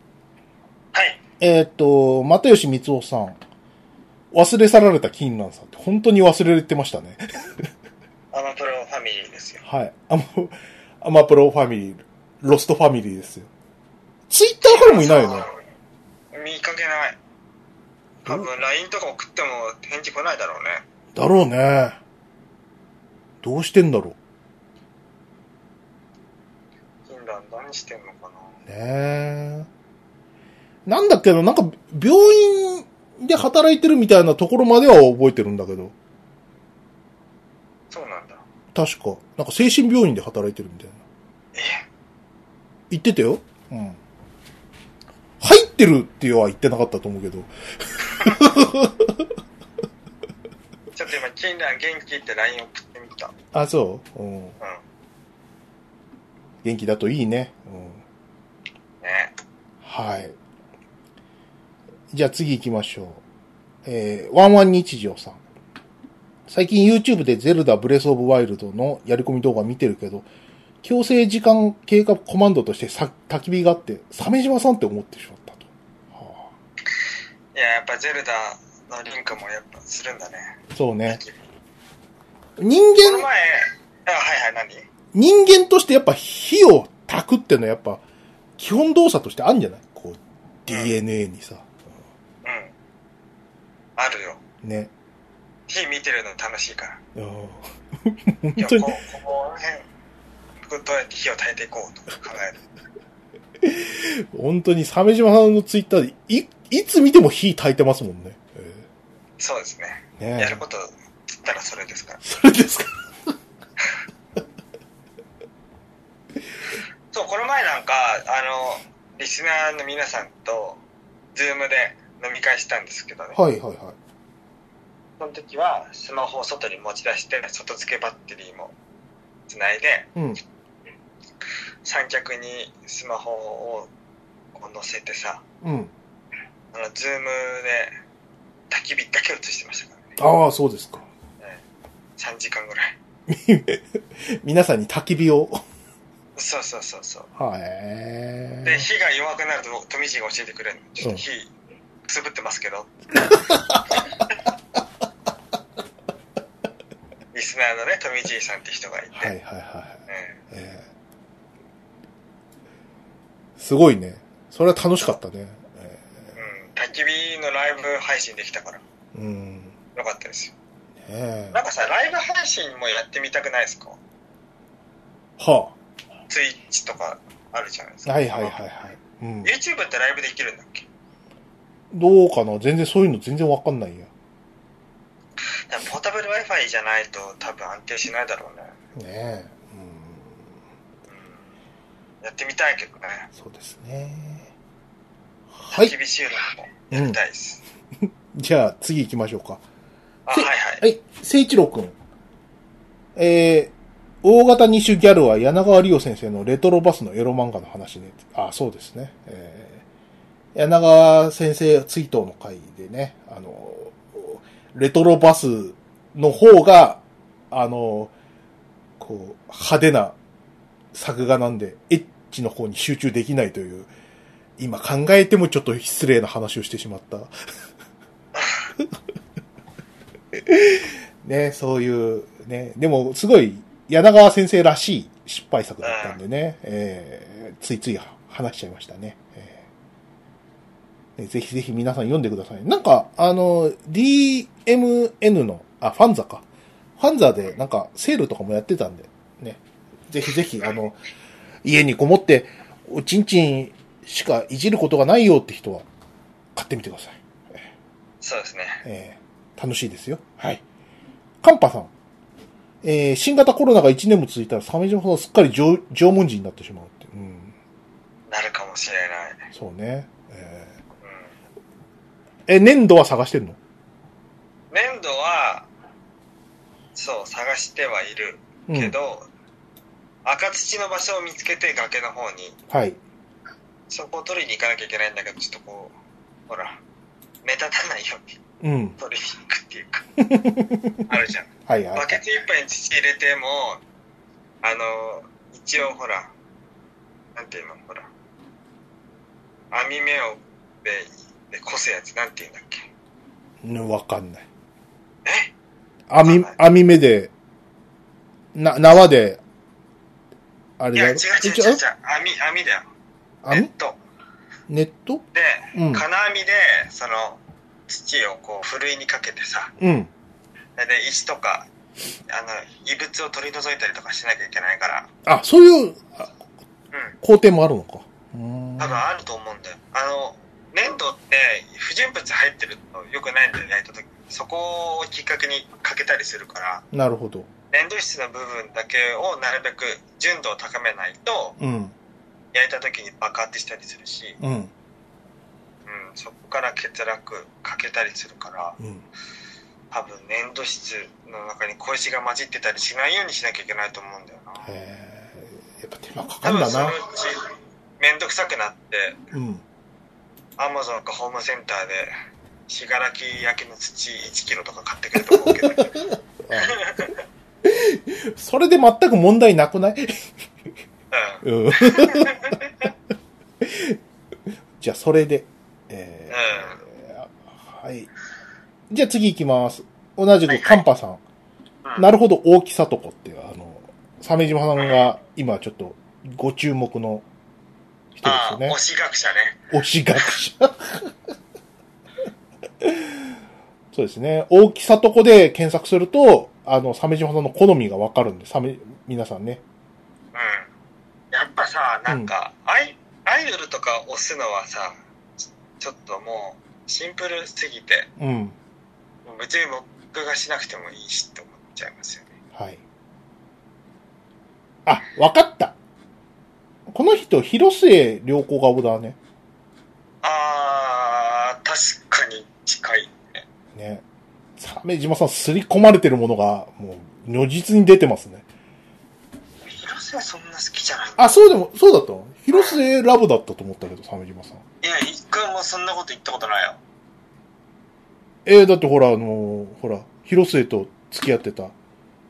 はい。えーっと、又吉光夫さん。忘れ去られた金蘭さんって本当に忘れてましたね。アマプロファミリーですよ。はい。アマ、アマプロファミリー、ロストファミリーですよ。ツイッターフォローもいないよね。見かけない。多分 LINE とか送っても返事来ないだろうね。だろうね。どうしてんだろフィンランド何してんのかなう。ねえ。なんだっけど、なんか、病院で働いてるみたいなところまでは覚えてるんだけど。そうなんだ。確か。なんか精神病院で働いてるみたいな。え言ってたよ。うん。入ってるっては言ってなかったと思うけど。[LAUGHS] ちょっと今、キンラン元気って LINE 送ってみた。あ、そう？うん。うん。元気だといいね。うん。ねはい。じゃあ次行きましょう。えー、ワンワン日常さん。最近 YouTube でゼルダブレスオブワイルドのやり込み動画見てるけど、強制時間経過コマンドとしてさ焚き火があって、鮫島さんって思ってしまったと。はいや、やっぱゼルダのリンクもやっぱするんだね。あ、そうね。人間、前、あ、はいはい、何？人間としてやっぱ火を焚くってのはやっぱ基本動作としてあるんじゃない？こう、DNA にさ。うん。あるよ。ね。火見てるの楽しいから。うんい本や、当にこ、ここら辺、どうやって火を焚いていこうと考える。[LAUGHS] 本当に鮫島さんのツイッターでい、いつ見ても火焚いてますもんね。えそうですね。ーねえやることつったらそれですから。[LAUGHS] それですか。[LAUGHS] そう、この前なんか、あの、リスナーの皆さんと、ズームで飲み会したんですけどね。はいはいはい。その時は、スマホを外に持ち出して、外付けバッテリーもつないで、うん。三脚にスマホを乗せてさ、うん。あの、ズームで焚き火だけ映してましたからね。ああ、そうですか。3時間ぐらい。[LAUGHS] 皆さんに焚き火を。そうそうそうそう。はい。で、火が弱くなると、富士が教えてくれるの。ちょっと火、くすぶってますけど。[LAUGHS] リスナーのね、富士さんって人がいて。はいはいはい。うんえーすごいね。それは楽しかったね。えうん。焚き火のライブ配信できたから、ーうん。よかったですよ。ねなんかさ、ライブ配信もやってみたくないですか？はツイッチとかあるじゃないですあ。か。はいはいはいはい。うん。YouTube ってライブできるんだっけ？どうかな？全然そういうの全然わかんないや。でもポータブル Wi-Fi じゃないと多分安定しないだろうね。ねえ。うん。やってみたいけどね。そうですね。はい。厳しいのもやりたいです。[LAUGHS] じゃあ次行きましょうか。あ、せはいはい。はい。聖一郎くん。えー、大型二種ギャルは柳川理央先生のレトロバスのエロ漫画の話ね。あ、そうですね。えー、柳川先生追悼の会でね、あの、レトロバスの方が、あの、こう、派手な作画なんで、エッチの方に集中できないという、今考えてもちょっと失礼な話をしてしまった。[LAUGHS] ね、そういう、ね、でもすごい柳川先生らしい失敗作だったんでね、えーついつい話しちゃいましたね。えーねぜひぜひ皆さん読んでください。なんか、あの、DMN の、あ、ファンザか。ファンザでなんかセールとかもやってたんで、ね。ぜひぜひ、あの、家にこもって、おちんちんしかいじることがないよって人は、買ってみてください。そうですね。えー楽しいですよ。はい。カンパさん。えー新型コロナが1年も続いたら、鮫島さんはすっかり縄縄文人になってしまうって。うん。なるかもしれない。そうね。え粘土は探してるの？粘土は、そう、探してはいる。うんけど、赤土の場所を見つけて崖の方にはい。そこを取りに行かなきゃいけないんだけどちょっとこうほら目立たないようにうん。取りに行くっていうか [LAUGHS] あるじゃんはいはいバ。ケツいっぱいに土入れてもあの一応ほらなんていうのほら網目をででこすやつなんていうんだっけ？うんわかんない。え？網、網目で、な、縄で、あいや違うれだろ違う違う違う網網だよ。ネッ網ト。ネット？で、うん。金網でその土をこうふるいにかけてさ。うん。で石とかあの異物を取り除いたりとかしなきゃいけないから。あ、そういうあうん。工程もあるのか。うーん。多分あると思うんだよ。あの粘土って不純物入ってるとよくないんだよ焼いた時そこをきっかけにかけたりするからなるほど。粘土質の部分だけをなるべく純度を高めないとうん。焼いた時に爆発したりするし、うん。うん、そこから欠落かけたりするからうん。多分粘土質の中に小石が混じってたりしないようにしなきゃいけないと思うんだよなへえ、やっぱ手間かかんだな多分そのう。ちめんどくさくなってうん。アマゾンかホームセンターで信楽焼きの土1キロとか買ってくると思うけど、あそれで全く問題なくない？うんうん。[LAUGHS] じゃあ、それで。えーはい。じゃあ次行きます。同じくカンパさん。うんなるほど、大木さとこっていう、あの、鮫島さんが今ちょっとご注目の人ですよね推。し学者ね推し学者。[LAUGHS] そうですね。大木さとこで検索すると、あの、鮫島さんの好みがわかるんで、サメ、皆さんね。うんやっぱさなんか、アイアイドルとか推すのはさちちょっともうシンプルすぎてうん。別に僕がしなくてもいいしって思っちゃいますよねはい。あ、わかった。人、広末良子顔だね。あー確かに近いねね。鮫島さん、すり込まれてるものが、もう、如実に出てますね。広瀬はそんな好きじゃないあ、そうでも、そうだったの？広末ラブだったと思ったけど、鮫島さん。いや一回もそんなこと言ったことないよえー、だってほら、あのほら、広末と付き合ってた、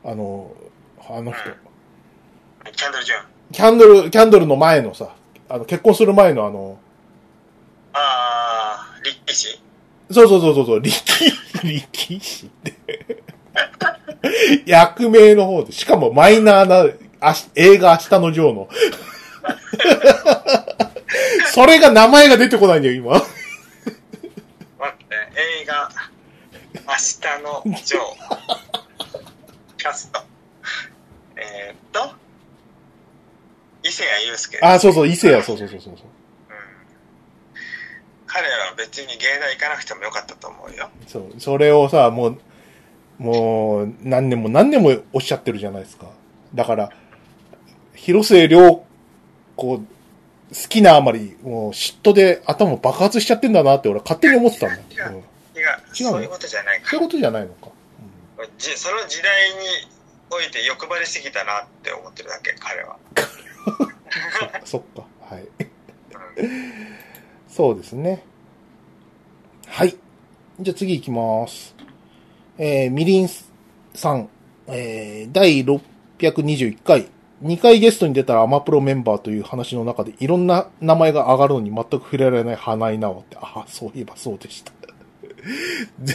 あのあの人。キャンドル・ジュンキャンドル、キャンドルの前のさ、あの、結婚する前のあの、ああ立石そうそうそうそうそう、力、力士って。役名の方で、しかもマイナーな、あし映画明日のジョーの。それが名前が出てこないんだよ、今。待って映画「明日のジョー」[LAUGHS] キャストえー、っと伊勢谷友介あ、そうそう、伊勢や、そうそうそうそう。うん。彼は別に芸大行かなくてもよかったと思うよ。そう、それをさ、もう、もう、何年も何年もおっしゃってるじゃないですか。だから、広末涼子、好きなあまり、もう嫉妬で頭爆発しちゃってんだなって俺は勝手に思ってたん。だ。いやうん、違う違うの？そういうことじゃないかそういうことじゃないのか。じその時代において欲張りすぎたなって思ってるだけ彼は、うん、そっか。[LAUGHS] はい。うんそうですね。はい。じゃあ次行きます。えー、みりんさん、えー、第621回、2回ゲストに出たらアマプロメンバーという話の中でいろんな名前が上がるのに全く触れられない花井直って、ああ、そういえばそうでした。で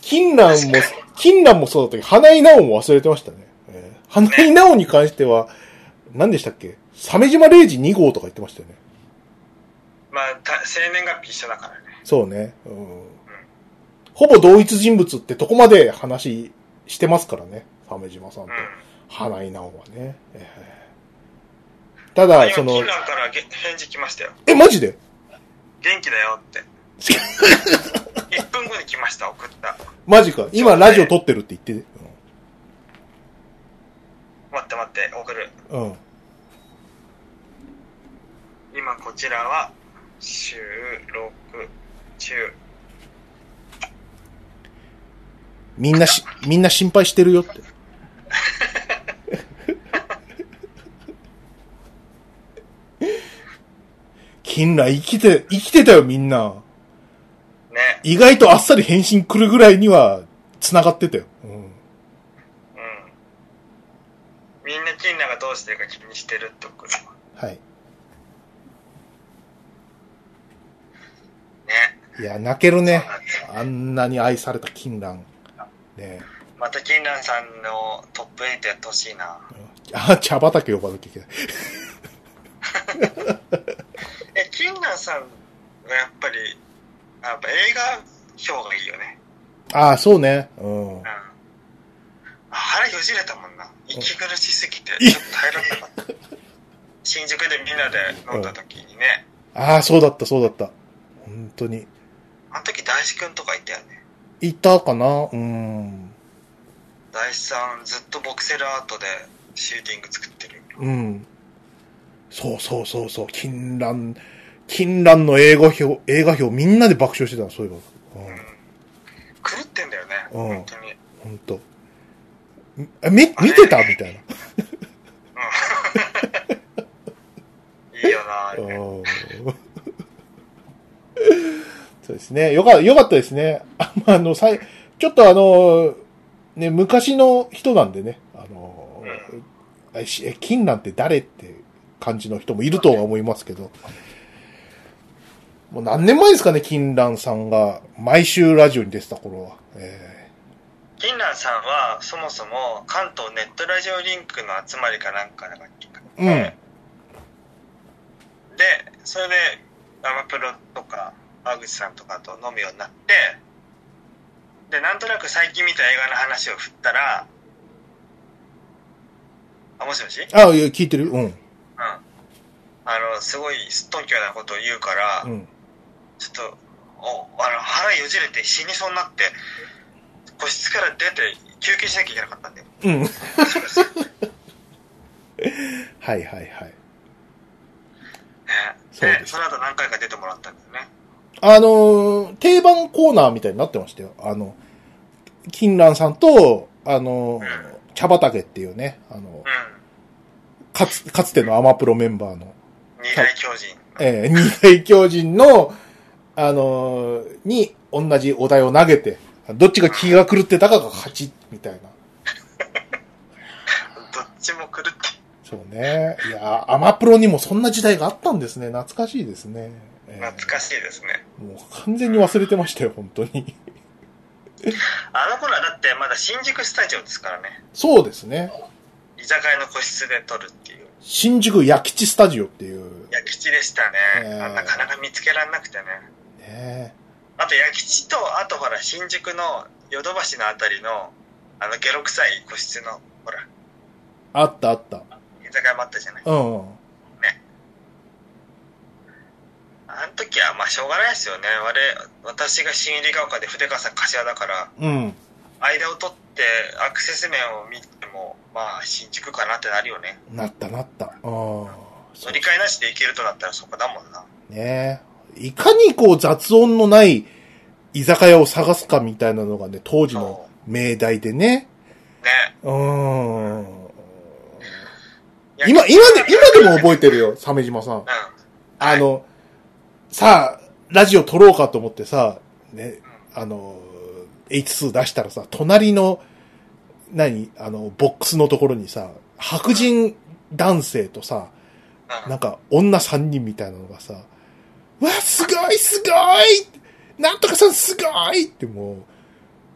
金蘭も、金蘭もそうだったけど、花井直も忘れてましたね。えー、花井直に関しては、何でしたっけ？鮫島0時2号とか言ってましたよね。まあた生年月日一緒だからねそうね。うん。ほぼ同一人物ってとこまで話してますからね。鮫島さんとうん花井直はね。えーただ、今その金、蘭からげ返事来ましたよえ、マジで？元気だよって [LAUGHS] 1分後に来ました送ったマジか。今ラジオ撮ってるって言って。待って待って送るうん今こちらは収録中みんなしみんな心配してるよって金来生きて、生きてたよみんな。ね。意外とあっさり返信来るぐらいには、繋がってたよ。蘭が気にしてるって送るわ。はい。ね。いや、泣けるねあんなに愛された金蘭。ねまた金蘭さんのトップ8やってほしいな。あ、茶畑呼ばなきゃいけない。[LAUGHS] え、金蘭さんがやっぱり、やっぱ映画表がいいよね。ああ、そうね。うんうん。。あ腹よじれたもんな。息苦しすぎて、いちょっと耐えられなかった。[LAUGHS] 新宿でみんなで飲んだ時にね、ああ、そうだった、そうだった。本当に。あの時大志くんとかいたよね。いたかな？うん。大志さんずっとボクセルアートでシューティング作ってるよ。うん。そうそうそうそう。金蘭、金蘭の映画表、映画表みんなで爆笑してたの、そういえば。うん。狂ってんだよね、うん本当に。本当。えみ、見てた？みたいな。いいよなあれ。ねうん。そうですね。よか、よかったですね。あまあ、あの、さい、ちょっとあの、ね、昔の人なんでね、あの、えしえ金蘭って誰って感じの人もいるとは思いますけど、もう何年前ですかね、金蘭さんが。毎週ラジオに出てた頃は。え金蘭さんはそもそも関東ネットラジオリンクの集まりかなんかだかうん。で、それでアマプロとか川口さんとかと飲むようになってでなんとなく最近見た映画の話を振ったらあもしもし？あ、いや、聞いてるうん。あのすごいすっとんきょうなことを言うから、うん。ちょっとおあの腹よじれて死にそうになって個室から出て休憩しなきゃいけなかったんだようん。[LAUGHS] はいはいはい。そうでですその後何回か出てもらったんだよね。あのー、定番コーナーみたいになってましたよ。あの、金蘭さんと、あのー、茶畑っていうね、あの、うかつ、かつてのアマプロメンバーの、ん二大巨人。えー二大巨人の、あのーに同じお題を投げて、どっちが気が狂ってたかが勝ち、みたいな。[LAUGHS] どっちも狂ってそうね。いや、アマプロにもそんな時代があったんですね。懐かしいですね。えー懐かしいですねもう完全に忘れてましたよ、本当に。[LAUGHS] あの頃はだってまだ新宿スタジオですからねそうですね。居酒屋の個室で撮るっていう新宿焼吉スタジオっていう。焼き地でしたね、ええあなかなか見つけられなくてねねあと焼き地とあとほら新宿のヨドバシのあたりのあのゲロ臭い個室のほらあったあった。居酒屋もあったじゃない？うん。あの時はまあしょうがないですよね我私が新入りが丘で筆川さん柏だからうん。間を取ってアクセス面を見てもまあ新宿かなってなるよねなったなった。うん。乗り換えなしで行けるとなったらそこだもんなねいかにこう雑音のない居酒屋を探すかみたいなのがね、当時の命題でね。ね。うん。今、今で、今でも覚えてるよ、鮫島さん。うん。あの、さあ、ラジオ撮ろうかと思ってさ、ね、あの、H2 出したらさ、隣の、何あの、ボックスのところにさ、白人男性とさ、うん。なんか、女三人みたいなのがさ、うわ、すごいすごいなんとかさんすごいってもう、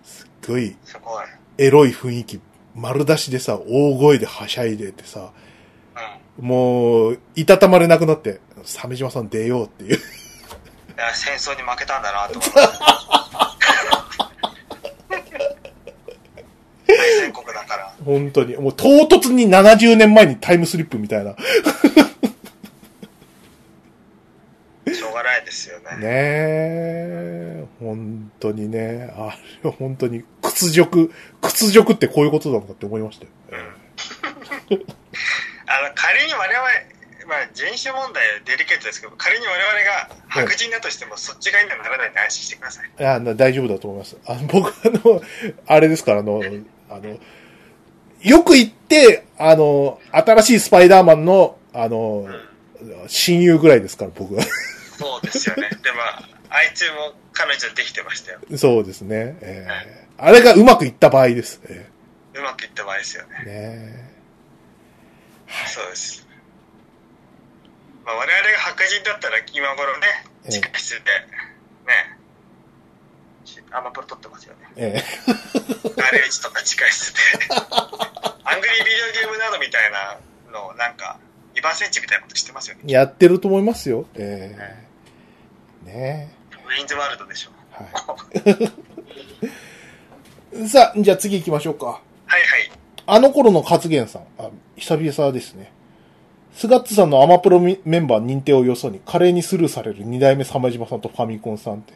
すっごいすごいエロい雰囲気、丸出しでさ、大声ではしゃいでてさ、うんもう、いたたまれなくなって、鮫島さん出ようっていう。戦争に負けたんだなと思って [LAUGHS] 大戦国だから本当に。もう唐突に70年前にタイムスリップみたいな。ねしょうがないですよねえ。本当にね。あれは本当に屈辱、屈辱ってこういうことなのかって思いましたよ。[LAUGHS] あの仮に我々まあ人種問題はデリケートですけど仮に我々が白人だとしてもそっち側にはならないんで安心してくださいいや、な大丈夫だと思います。あの、[LAUGHS] 僕、あの、あれですから、あの、あの、よく言って、あの、新しいスパイダーマンの、あの、親友ぐらいですから、僕は。そうですよね。でも、あいつも彼女できてましたよ。そうですね。えーあれがうまくいった場合です。えうまくいった場合ですよね。ーねそうです。まあ、我々が白人だったら今頃ね、ええ地下室で、ね、しアマプロ撮ってますよね。えガレージとか地下室で。[LAUGHS] アングリービデオゲームなどみたいなのをなんか、2番センチみたいなことしてますよね。ーやってると思いますよ。えーねウィンズワールドでしょ。はい。さあ、じゃあ次行きましょうか。はいはい。あの頃の勝元さん。あ、久々ですね。スガッツさんのアマプロメンバー認定をよそに、華麗にスルーされる二代目鮫島さんとファミコンさんって。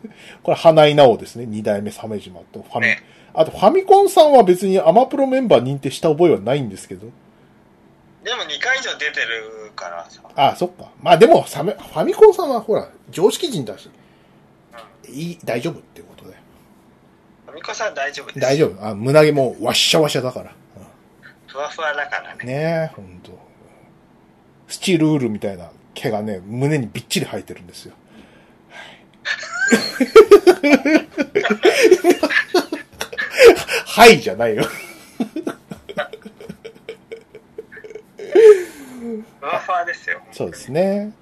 [LAUGHS] これ、花井直ですね。二代目鮫島とファミ、ねあとファミコンさんは別にアマプロメンバー認定した覚えはないんですけど。でも2回以上出てるからさ。あそっか。まあでも、サメ、ファミコンさんはほら、常識人だし、うん。いい、大丈夫っていうことで。ファミコンさん大丈夫です。大丈夫。あ、胸毛もワッシャワシャだから。うんふわふわだからね。ねえ、ほんと。スチールウールみたいな毛がね、胸にびっちり生えてるんですよ。はい、[LAUGHS] [LAUGHS] じゃないよ。ふわふわですよ。そうですね。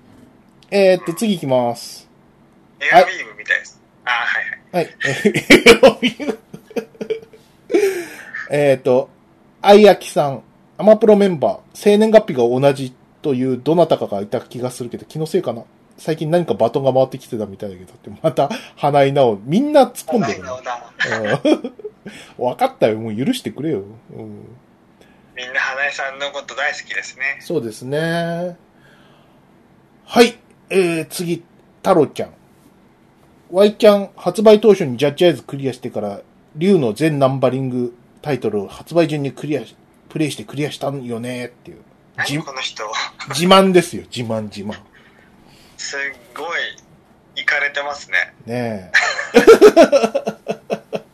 えー、っと、次行きます。エアビームみたいです。あはいはい。はい。[LAUGHS] えーっと、あいあきさん、アマプロメンバー、生年月日が同じというどなたかがいた気がするけど、気のせいかな最近何かバトンが回ってきてたみたいだけどって、また、花井直、みんな突っ込んでる顔だ。ね。うん [LAUGHS] 分かったよ、もう許してくれよ。うんみんな花江さんのこと大好きですね。そうですね。はい。えー、次、太郎ちゃん。Y ちゃん、発売当初にジャッジアイズクリアしてから、竜の全ナンバリングタイトルを発売順にクリアし、プレイしてクリアしたんよねっていう。じ何この人。自慢ですよ、自慢自慢。すっごい、いかれてますね。ねえ。[LAUGHS]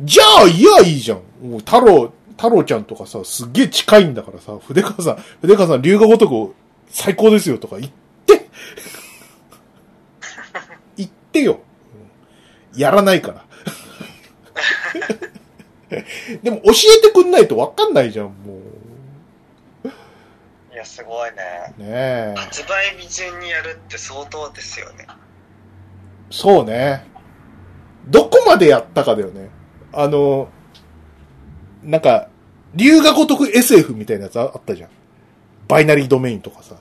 じゃあ、いや、いいじゃん。もう、太郎、太郎ちゃんとかさ、すっげえ近いんだからさ、筆川さん、筆川さん、龍が如く最高ですよとか言って。[LAUGHS] 言ってよ。うんやらないから。[LAUGHS] でも、教えてくんないとわかんないじゃん、もいや、すごいね。う。ねえ。発売日順にやるって相当ですよね。そうね。どこまでやったかだよね。あの、なんか、龍が如く SF みたいなやつあったじゃん。バイナリードメインとかさ。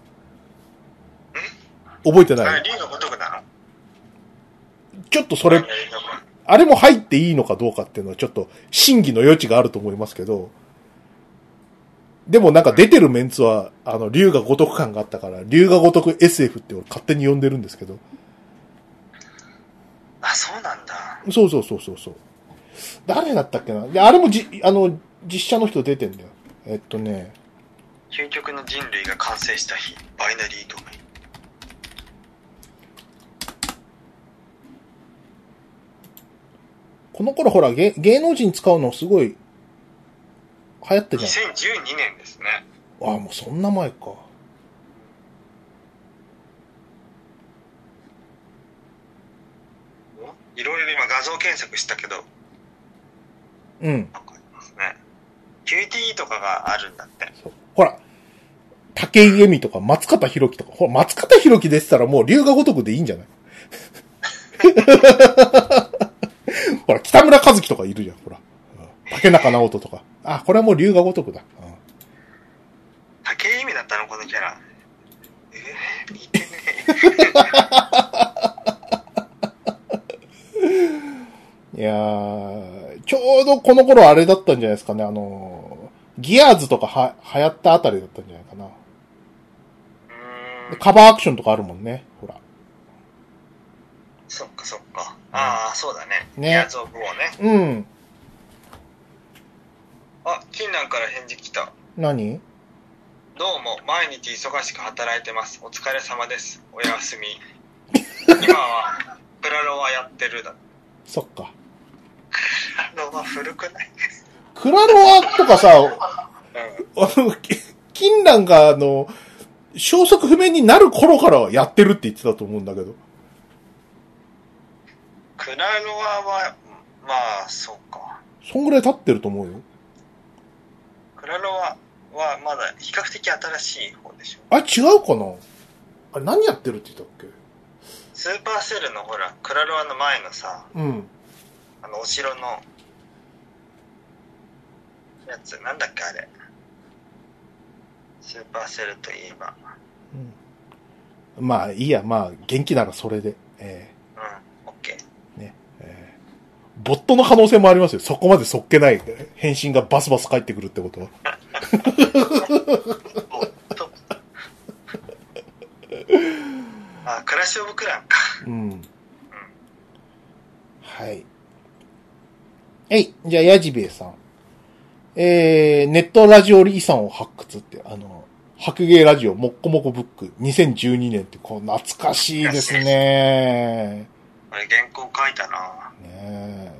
覚えてあない？れ、竜のごとくなのちょっとそれ、あれも入っていいのかどうかっていうのはちょっと審議の余地があると思いますけど、でもなんか出てるメンツは、あの、龍が如く感があったから、龍が如く SF って俺勝手に呼んでるんですけど、あ、そうなんだ。そうそうそうそうそう。誰だったっけな？で、あれもじ、あの、実写の人出てんだよ。えっとね、究極の人類が完成した日、バイナリードメイン。この頃ほら芸、芸能人使うのすごい、流行ったじゃ2012年ですね。ん。ああ、もうそんな前か。いろいろ今画像検索したけど、うん。なんかありますね。QTE とかがあるんだって。そうほら、竹井絵美とか松方弘樹とか、ほら、松方弘樹でしたらもう龍が如くでいいんじゃない？[LAUGHS] ほら、北村和樹とかいるじゃん、ほら。うん竹中直人とか。あ、これはもう龍が如くだ。うん竹井意味だったのこのキャラ。えー、似てね [LAUGHS] いやー、ちょうどこの頃あれだったんじゃないですかね、あのー、ギアーズとかは流行ったあたりだったんじゃないかな。カバーアクションとかあるもんね、ほら。そっかそっか。ああ、そうだね。ねギアーズ・オブ・ウォーね。うん。あ、金蘭から返事来た。何？どうも、毎日忙しく働いてます。お疲れ様です。おやすみ。今は、プラロワやってるだ。[LAUGHS] そっか。ロワ古くないクラロワとかさ、うん。あの、き金蘭があの、消息不明になる頃からやってるって言ってたと思うんだけど。クラロワは、まあ、そうか。そんぐらい経ってると思うよ。クラロワはまだ比較的新しい方でしょ。あれ違うかな？あれ何やってるって言ったっスーパーセルのほら、クラロワの前のさ、けうん。あの、お城の、やつ、なんだっけあれ。スーパーセルといえば。うん、まあ、いいや、まあ、元気ならそれで。えうん、オッケー。ーね。えーボットの可能性もありますよ。そこまでそっけない返信がバスバス返ってくるってことは。[LAUGHS] あ、クラッシュオブクランか。うん。はい。えい、じゃあ、ヤジベエさん。えー、ネットラジオ遺産を発掘って、あの、白芸ラジオもっこもこブック2012年って、こう、懐かしいですね。これ原稿書いたな。ねえ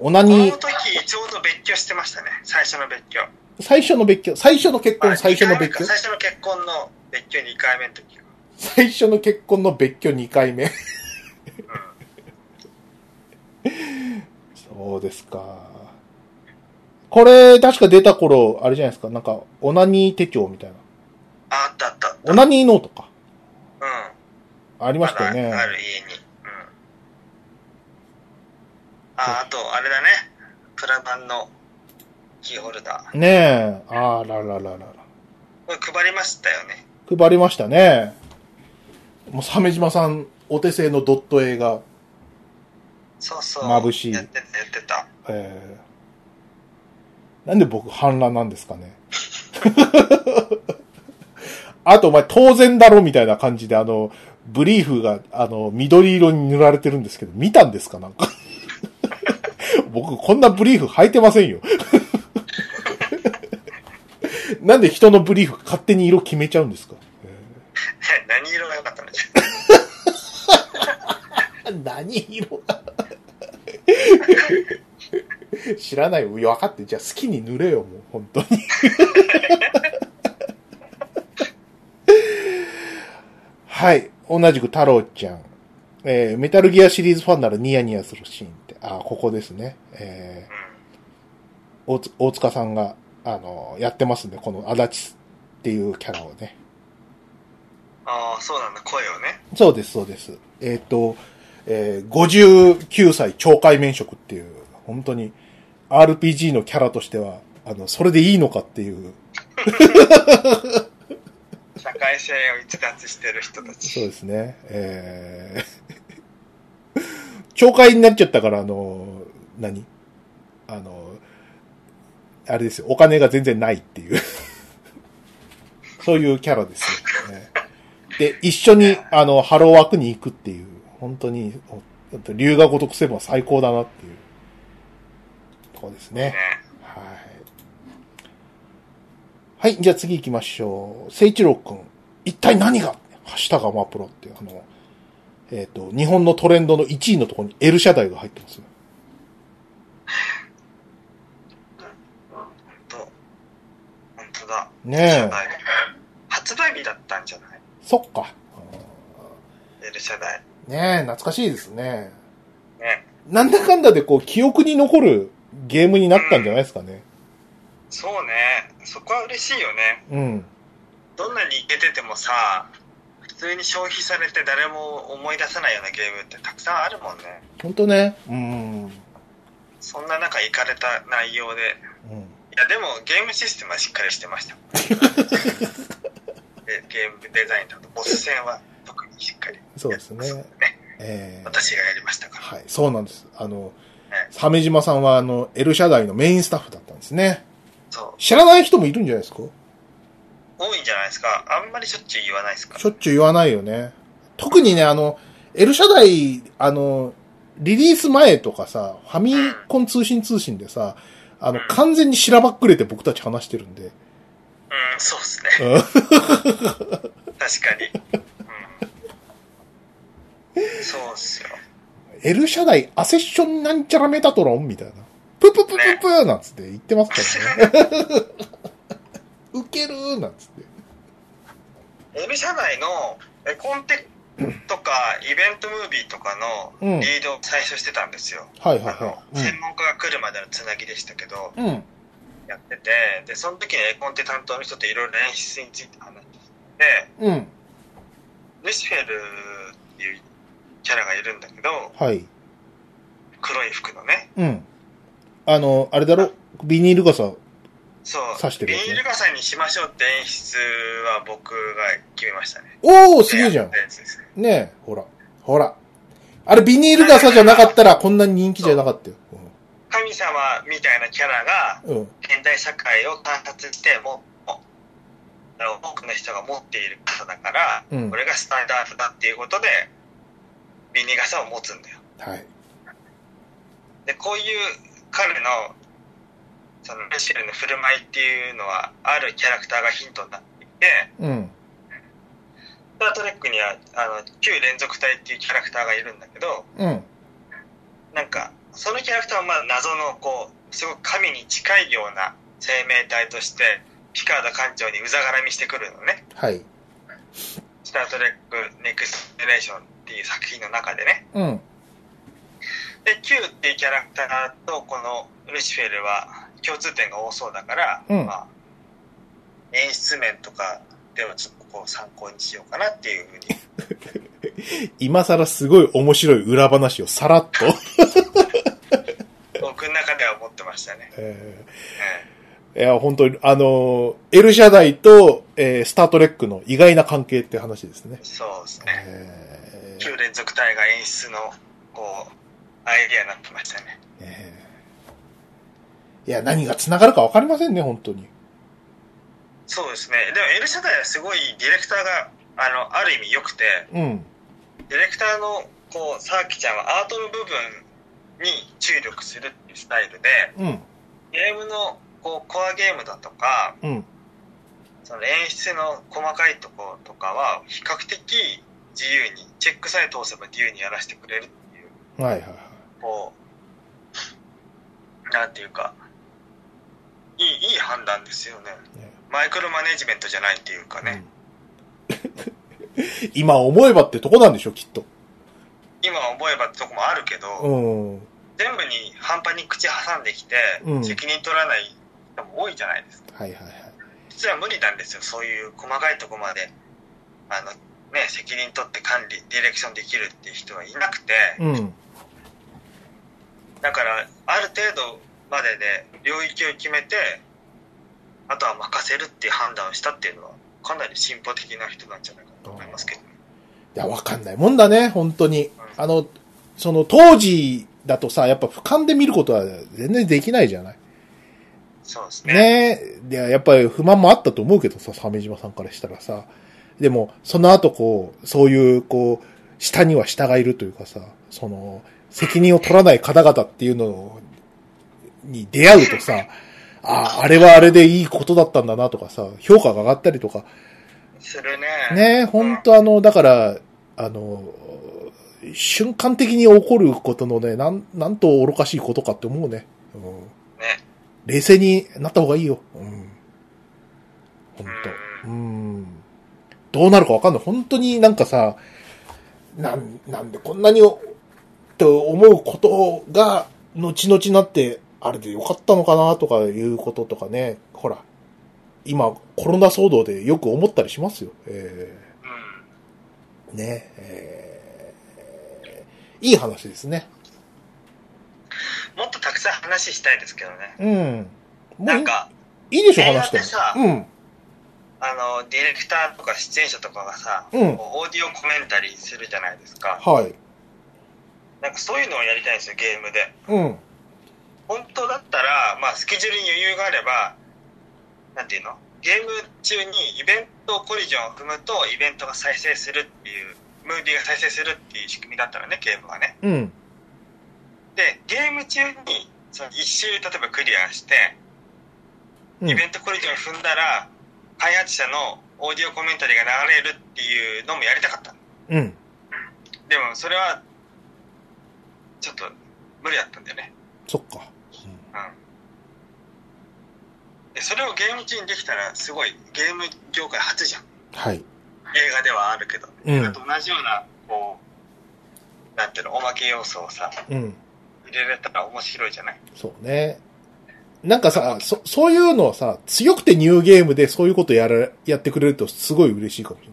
オナこニー、の時ちょうど別居してましたね。最初の別居。最初の別居、最初の結婚、あ最初の別居か最初の結婚の別居2回目の時。最初の結婚の別居2回目。そうですか。これ、確か出た頃、あれじゃないですか、なんか、オナニー手帳みたいな。ああったあったあった。オナニーノートか。うん。ありましたよね。ある家に。うん。あ、あと、あれだね。プラバンのキーホルダー。ねえ。あららららら。これ配りましたよね。配りましたね。もう、鮫島さん、お手製のドット絵が、そうそう。眩しいやってた、やってた。えー、なんで僕反乱なんですかね。[LAUGHS] あと、お前当然だろみたいな感じで、あの、ブリーフが、あの、緑色に塗られてるんですけど、見たんですかなんか。[LAUGHS] 僕、こんなブリーフ履いてませんよ。[LAUGHS] なんで人のブリーフ勝手に色決めちゃうんですか、何色が良かったの？何色知らないよ。分かって。じゃあ好きに塗れよ、もう、本当に。はい。同じく太郎ちゃん。えーメタルギアシリーズファンならニヤニヤするシーンって。あ、ここですね。えー大塚さんが、あの、やってますんで、この足立っていうキャラをね。ああ、そうなんだ、声をね。そうです、そうです。えっ、と、えー59歳懲戒免職っていう、本当に RPG のキャラとしては、あの、それでいいのかっていう、[LAUGHS] 社会性を逸脱してる人たち。そうですね。えー、[LAUGHS] 懲戒になっちゃったから、あの、何？あの、あれですよ、お金が全然ないっていう、[LAUGHS] そういうキャラですよ、ね。で、一緒に、あの、ハローワークに行くっていう、本当に、お龍が如くせば最高だなっていう、ところですね。ね。はい。はい、じゃあ次行きましょう。聖一郎くん。一体何がハッシュタグアマプロっていう、あの、えっ、と、日本のトレンドの1位のところに L 社台が入ってますね。と、本当だ。ねえ。はい発売日だったんじゃない？そっか。L 社代。ねえ、懐かしいですね。ね。なんだかんだでこう、記憶に残るゲームになったんじゃないですかね。そうね。そこは嬉しいよね。うん。どんなにイケててもさ、普通に消費されて誰も思い出さないようなゲームってたくさんあるもんね。ほんとね。うん。うん。そんな中イかれた内容で。いやでもゲームシステムはしっかりしてました。[LAUGHS] でゲームデザインだとボス戦はしっかり。そうですねね。えー、私がやりましたから。はい、そうなんです。あのね、鮫島さんはあの、L 社台のメインスタッフだったんですね。そう。知らない人もいるんじゃないですか？多いんじゃないですか。あんまりしょっちゅう言わないですかしょっちゅう言わないよね。特にね、あの、L 社台、あの、リリース前とかさ、ファミコン通信通信でさ、あの、完全にしらばっくれて僕たち話してるんで。うん、そうっすね。うん確かに。うん。そうっすよ。L 社台アセッションなんちゃらメタトロンみたいな。プププププーなんつって言ってますからね。[LAUGHS] ウケるーなんつって。L 社内の絵コンテとかイベントムービーとかのうん。リードを最初してたんですよ。はいはいあのは専門家が来るまでのつなぎでしたけど、い。うん。やってて、で、その時に絵コンテ担当の人といろいろ演出について話して、うん。ルシフェルっていうキャラがいるんだけど、はい。黒い服のね。うん。あの、あれだろ？ビニール傘。そう。刺してるねビニール傘にしましょうって演出は僕が決めましたね。おー、すげえじゃんねねえ、ほら。ほら。あれビニール傘じゃなかったらこんなに人気じゃなかったよ。神様みたいなキャラが。現代社会を観察しても多くの人が持っている傘だから、うんこれがスタンダードだっていうことでビニール傘を持つんだよはい。でこういう彼のそのルシエルの振る舞いっていうのはあるキャラクターがヒントになっていてうん。スター・トレックにはあの旧連続体っていうキャラクターがいるんだけどうん。なんかそのキャラクターはまあ謎のこうすごく神に近いような生命体としてピカード艦長にうざがらみしてくるのねはい。スター・トレック・ネクスト・ジェネレーションっていう作品の中でね。うん。で Q っていうキャラクターとこのルシフェルは共通点が多そうだから、うん。まあ、演出面とかではちょっとこう参考にしようかなっていうふうに。[LAUGHS] 今更すごい面白い裏話をさらっと。[LAUGHS] 僕の中では思ってましたね、ええーいや、本当に、あのー、エルシャダイと、えースタートレックの意外な関係って話ですね。え。そうですね。えー旧連続体が演出のこうアイディアになってましたねえーいや、何が繋がるか分かりませんね、本当に。そうですねでもエルシャダイはすごいディレクターがあのある意味良くてうん。ディレクターのこうサーキちゃんはアートの部分に注力するっていうスタイルでうん。ゲームのこうコアゲームだとかうん。その演出の細かいところとかは比較的自由にチェックさえ通せば自由にやらせてくれるっていうはいはいはい。こうなんていうかいいいい判断ですよねねマイクロマネジメントじゃないっていうかね、う [LAUGHS] ん今思えばってとこなんでしょ、きっと。今思えばってとこもあるけど、うん。全部に半端に口挟んできて、うん責任取らない人も多いじゃないですかはいはいはい。実は無理なんですよそういう細かいとこまであのね責任取って管理ディレクションできるっていう人はいなくて、うん。だからある程度までで領域を決めてあとは任せるっていう判断をしたっていうのはかなり進歩的な人なんじゃないかなと思いますけど、いや、わかんないもんだね、本当に。あの、その当時だとさ、やっぱ俯瞰で見ることは全然できないじゃない？そうですねねやっぱり不満もあったと思うけどさ、鮫島さんからしたらさ。でも、その後こう、そういう、こう、下には下がいるというかさ、その、責任を取らない方々っていうのに出会うとさ、ああ、あれはあれでいいことだったんだなとかさ、評価が上がったりとか、するねねえ、本当あの、だから、あの、瞬間的に起こることのね、なん、なんと愚かしいことかって思うね。うんね冷静になった方がいいよ。うん。本当うん。どうなるかわかんない。本当になんかさ、なん、なんでこんなに、と思うことが、後々なって、あれでよかったのかなとかいうこととかね。ほら、今、コロナ騒動でよく思ったりしますよ。えうんー、ね、えー、いい話ですね。もっとたくさん話したいですけどねうん。ないんかいいでしょ、話してうん。あのディレクターとか出演者とかがさ、うんオーディオコメンタリーするじゃないですかはい。なんかそういうのをやりたいんですよゲームでうん。本当だったら、まあ、スケジュールに余裕があればなんていうの？ゲーム中にイベントコリジョンを踏むとイベントが再生するっていうムービーが再生するっていう仕組みだったらねゲームがねうん。でゲーム中にその一周例えばクリアしてうんイベントコリジョンを踏んだら、開発者のオーディオコメンタリーが流れるっていうのもやりたかったのうん。でもそれはちょっと無理だったんだよねそっか。うんでそれをゲーム中にできたらすごいゲーム業界初じゃんはい。映画ではあるけど、うんと同じようなこうなんていうのおまけ要素をさうん。入れれたら面白いじゃないそうね。なんかさ、そ、そういうのをさ、強くてニューゲームでそういうことやら、やってくれるとすごい嬉しいかもしね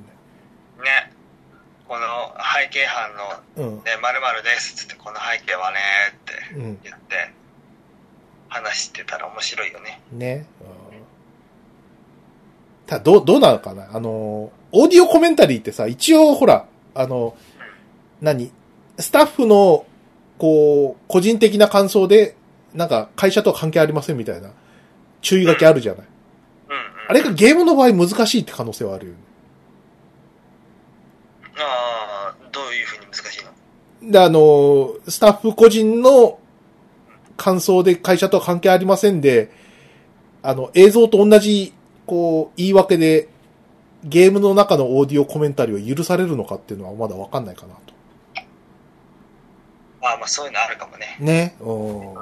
この背景班のれない。ね、まるまるですっつって、この背景はねって。言って、話してたら面白いよね。ね。うんただ、どう、どうなのかな？あの、オーディオコメンタリーってさ、一応ほら、あの、何？スタッフの、こう、個人的な感想で、なんか、会社とは関係ありませんみたいな、注意書きあるじゃない。うんうん。あれがゲームの場合難しいって可能性はあるよね。ああ、どういうふうに難しいの？で、あの、スタッフ個人の感想で会社とは関係ありませんで、あの、映像と同じ、こう、言い訳で、ゲームの中のオーディオコメンタリーを許されるのかっていうのはまだわかんないかなと。ああ、まあそういうのあるかもね。ね。うん。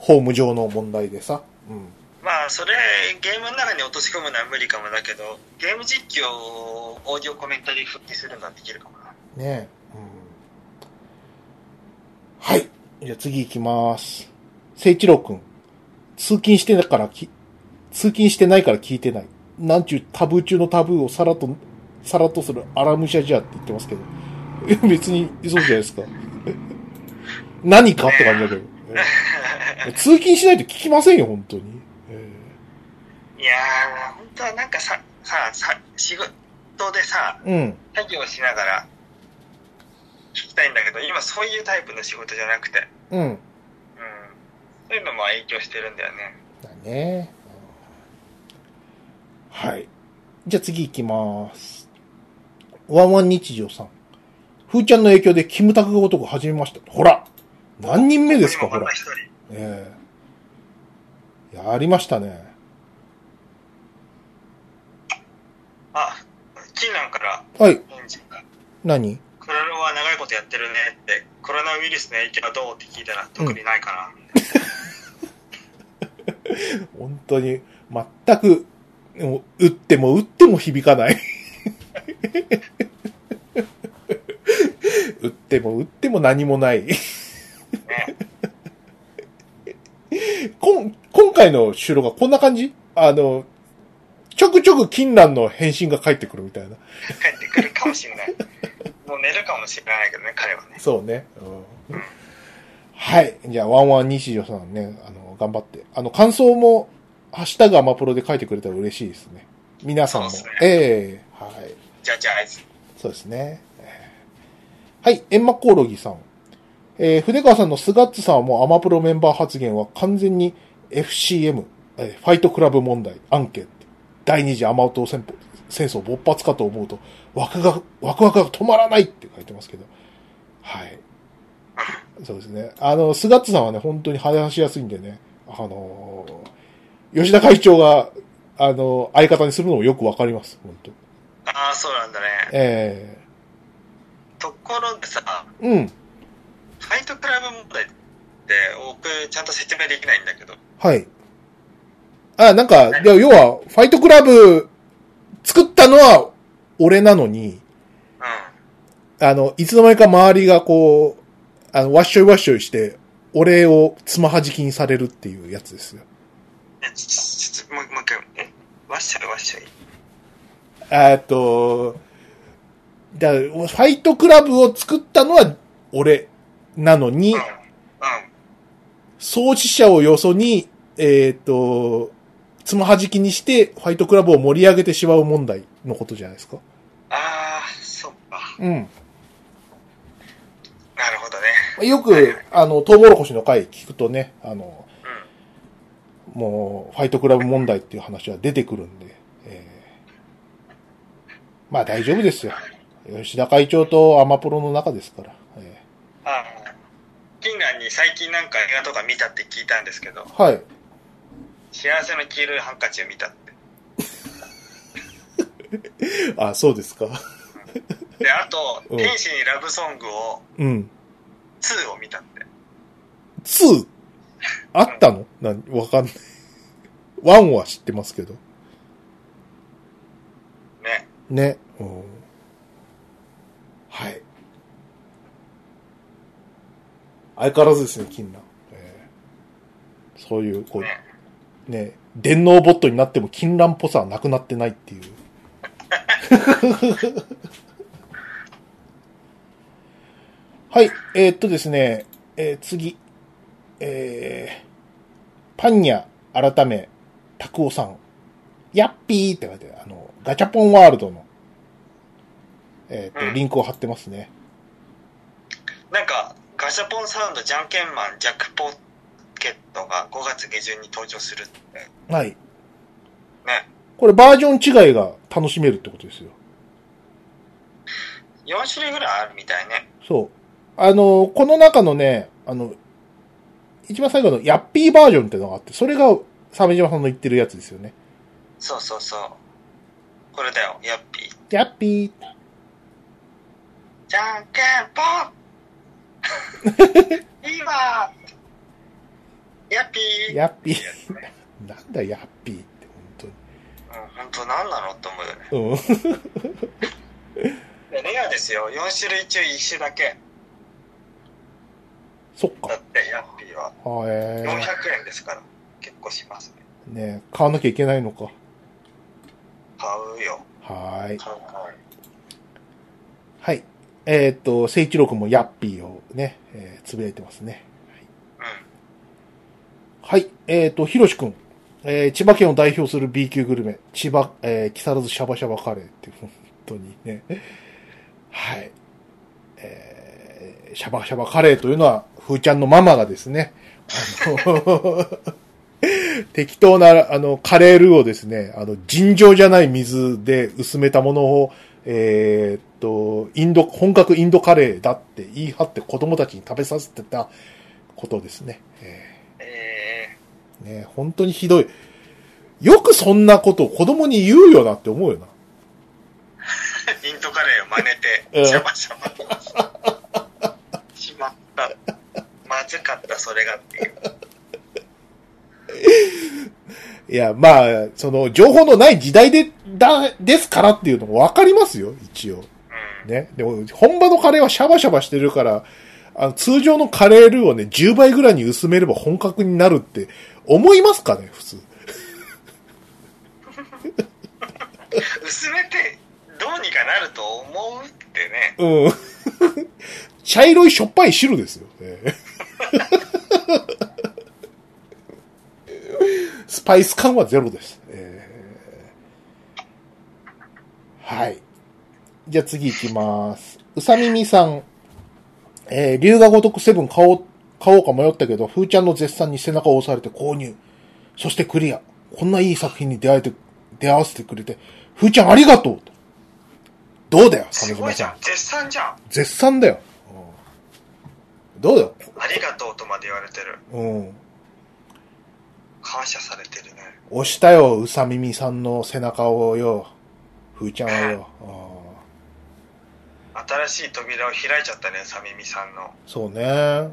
ホーム上の問題でさ。うん。まあそれ、ゲームの中に落とし込むのは無理かもだけど、ゲーム実況をオーディオコメンタリー復帰するのはできるかもな。ねうん。はい。じゃあ次行きます。聖一郎くん。通勤してないからき、通勤してないから聞いてない。なんちゅうタブー中のタブーをさらっと、さらっとする荒武者じゃって言ってますけど。え別にそうじゃないですか。何かって感じだけど。え [LAUGHS] [LAUGHS] 通勤しないと聞きませんよ、本当に。えいやー、本当はなんかさ、さ、さ、仕事でさ、ーうん。作業しながら聞きたいんだけど、今そういうタイプの仕事じゃなくて、うん。うん。そういうのも影響してるんだよね。だね。はい。じゃあ次行きます。ワンワン日常さん。ふーちゃんの影響でキムタクが男始めました。ほら何人目ですか、ほらええやりましたね。あ、キーナンからはい。何？クロロは長いことやってるねって、コロナウイルスの影響はどうって聞いたら特にないかな。[LAUGHS] 本当に、全く、もう打っても打っても響かない。[LAUGHS] 打っても打っても何もない。ね。こん今回の収録がこんな感じ？あの、ちょくちょく金蘭の返信が返ってくるみたいな。帰ってくるかもしれない。もう寝るかもしれないけどね、彼はね。そうね。うん、はい。じゃあ、ワンワン西条さんね、あの、頑張って。あの、感想も、ハッシュタグアマプロで書いてくれたら嬉しいですね。皆さんも。ねええはい。じゃあじゃあ、あいつ。そうですね。えーはい、エンマコオロギさん。えー筆川さんのスガッツさんはもうアマプロメンバー発言は完全に FCM、えーファイトクラブ問題、案件、第二次アマウト戦戦争勃発かと思うと、ワクが、ワクワクが止まらないって書いてますけど。はい。そうですね。あの、スガッツさんはね、本当に話しやすいんでね、あのー吉田会長が、あの相方にするのもよくわかります、本当ああ、そうなんだね。えところでさ、えうん。ファイトクラブ問題って、僕、ちゃんと説明できないんだけど、はい。あ、なんか、で要は、ファイトクラブ作ったのは俺なのに、うん。あの、いつの間にか周りがこう、あの、わっしょいわっしょいして、俺をつまはじきにされるっていうやつですよ。え、ちちちょもう、もう一回、え、わっしょいわっしょい？えーっと、だファイトクラブを作ったのは俺なのにうん。、うん。創始者をよそに、えーっと、つまはじきにして、ファイトクラブを盛り上げてしまう問題のことじゃないですか。ああ、そっか。うん。なるほどね。よく、あの、トウモロコシの回聞くとね、あの、もう、ファイトクラブ問題っていう話は出てくるんで、えーまあ大丈夫ですよ。吉田会長とアマプロの中ですから。えああ。キンガンに最近なんか映画とか見たって聞いたんですけど、ーはい。幸せの黄色いハンカチを見たって。[LAUGHS] あ、そうですか。で、あと、うん天使にラブソングを、うん。2を見たって。2? あったの？なん、わかんない。ワンは知ってますけど。ね。ね。うん。はい。相変わらずですね、金蘭。えーそういう、こう、ね。ね、電脳ボットになっても金蘭っぽさはなくなってないっていう。[LAUGHS] はい、えーっとですね、えー次、えー、パンニャ改め、タクオさん、ヤッピーって書いてある、あの、ガチャポンワールドの、えーっと、うんリンクを貼ってますね。なんか、ガシャポンサウンドじゃんけんマンジャックポケットが5月下旬に登場するって。はい。ね。これバージョン違いが楽しめるってことですよ。4種類ぐらいあるみたいね。そう。あの、この中のね、あの、一番最後のヤッピーバージョンってのがあって、それが鮫島さんの言ってるやつですよね。そうそうそう。これだよ、ヤッピー。ヤッピー。じゃんけんぽん今ヤッピーヤッピー。[LAUGHS] なんだヤッピーって、うん、本当何なのって思うよね。本当に。うん。[LAUGHS] でレアですよ。4種類中1種だけ。そっか。だって、ヤッピーは。あえ400円ですから。結構しますね。ー、ね買わなきゃいけないのか。買うよ。はーい。買う買う。はい。えーっと、聖一郎君もヤッピーをね、えーつぶやいてますね。うん。はい。えっ、と、ひろしくん。えー千葉県を代表する B 級グルメ。千葉、えー木更津シャバシャバカレーって、本当にね。はい。えーシャバシャバカレーというのは、ふーちゃんのママがですね、あの、[LAUGHS] 適当な、あの、カレールーをですね、あの、尋常じゃない水で薄めたものを、えーっと、インド、本格インドカレーだって言い張って子供たちに食べさせてたことですね。ええーね、本当にひどい。よくそんなことを子供に言うよなって思うよな。ー、[LAUGHS] インドカレーを真うん似て、シャバシャバ。しまった。まずかった、それがっていう。いや、まあ、その、情報のない時代で、だ、ですからっていうのもわかりますよ、一応。うん。ね。でも、本場のカレーはシャバシャバしてるから、あの通常のカレールーをね、10倍ぐらいに薄めれば本格になるって思いますかね、普通。[LAUGHS] 薄めて、どうにかなると思うってね。うん。[LAUGHS] 茶色いしょっぱい汁ですよ。え [LAUGHS] えスパイス感はゼロです。ええはい。じゃあ次行きます。うさみみさん。えー、龍が如くセブン買おう、買おうか迷ったけど、ふーちゃんの絶賛に背中を押されて購入。そしてクリア。こんないい作品に出会えて、出会わせてくれて、ふーちゃんありがとうと。どうだよ、すごいじゃん。。絶賛じゃん。絶賛だよ。うんどうだよ。ありがとうとまで言われてる。うん。感謝されてるね。押したよ、うさみみさんの背中をよ。ふーちゃんはよ。うん新しい扉を開いちゃったね、サミミさんの。そうね。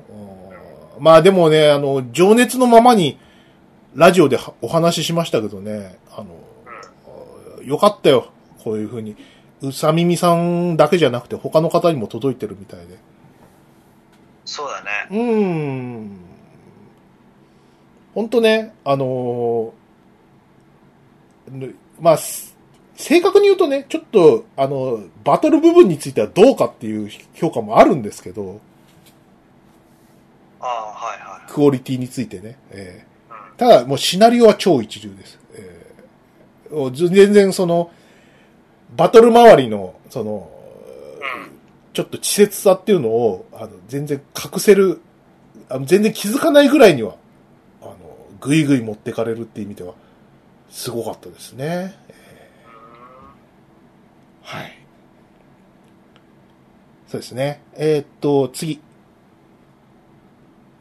うんまあでもね、あの、情熱のままに、ラジオではお話ししましたけどね、あの、よかったよ。こういうふうに。うさみみさんだけじゃなくて他の方にも届いてるみたいで。そうだね。うーん。ほんとね、あのーねまあ、す正確に言うとね、ちょっと、あの、バトル部分についてはどうかっていう評価もあるんですけど、ああ、はいはクオリティについてね。えい。うん。ーただ、もうシナリオは超一流です。えーず全然その、バトル周りの、その、うん。ちょっと稚拙さっていうのを、あの、全然隠せる、あの全然気づかないぐらいには、あの、ぐいぐい持ってかれるっていう意味では、すごかったですね。はい。そうですね。えーっと、次。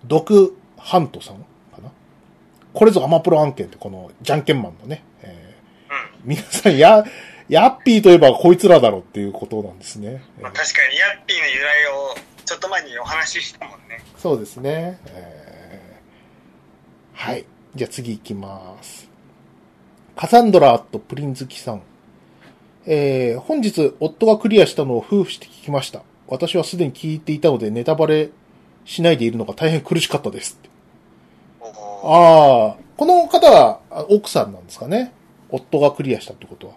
毒ハントさんかな？これぞアマプロ案件ってこの、じゃんけんマンのね。えーうん。皆さん、や、ヤッピーといえばこいつらだろっていうことなんですね。えーまあ、確かにヤッピーの由来をちょっと前にお話ししたもんね。そうですね。えーはい。じゃあ次行きます。カサンドラとプリン好きさん。えー、本日、夫がクリアしたのを夫婦して聞きました。私はすでに聞いていたので、ネタバレしないでいるのが大変苦しかったです。ああ、この方はあ奥さんなんですかね？夫がクリアしたってことは。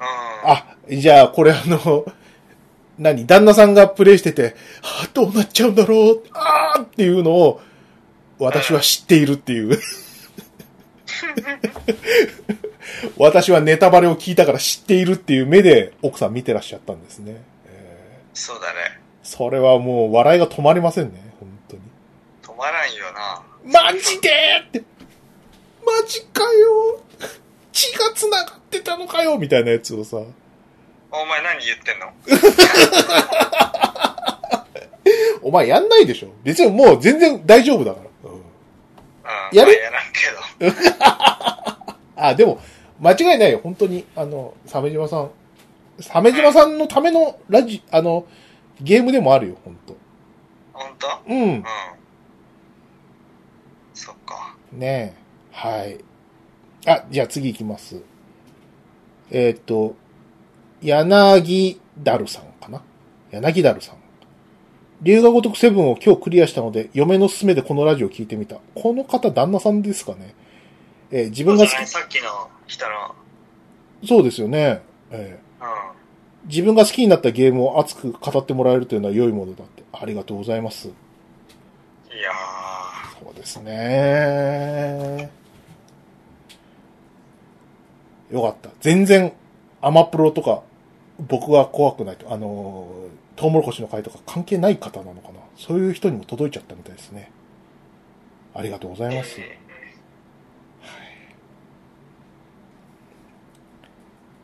うん。あ、じゃあ、これあの、[LAUGHS] 何旦那さんがプレイしてて、あどうなっちゃうんだろう、あーっていうのを、私は知っているっていう。私はネタバレを聞いたから知っているっていう目で奥さん見てらっしゃったんですね。えそうだね。ーそれはもう笑いが止まりませんね、本当に。止まらんよな。マジでって。マジかよ。血が繋がってたのかよみたいなやつをさ。お前何言ってんの？[LAUGHS] お前やんないでしょ別にもう全然大丈夫だから。やる？まあやらんけど。[LAUGHS] あ、でも、間違いないよ。本当に、あの、鮫島さん。鮫島さんのためのラジ、あの、ゲームでもあるよ、本当ほんとうんう。ん。そっか。ねえ。はい。あ、じゃあ次行きます。えーっと、柳だるさんかな？柳だるさん。龍が如くセブンを今日クリアしたので、嫁の勧めでこのラジオ聞いてみた。この方、旦那さんですかねえー自分が好そうじゃないさっきの人の。き、そうですよね。えーうん。自分が好きになったゲームを熱く語ってもらえるというのは良いものだって。ありがとうございます。いやそうですね。よかった。全然、アマプロとか、僕が怖くないと、あのー、トウモロコシの会とか関係ない方なのかな。そういう人にも届いちゃったみたいですね。ありがとうござー。います。え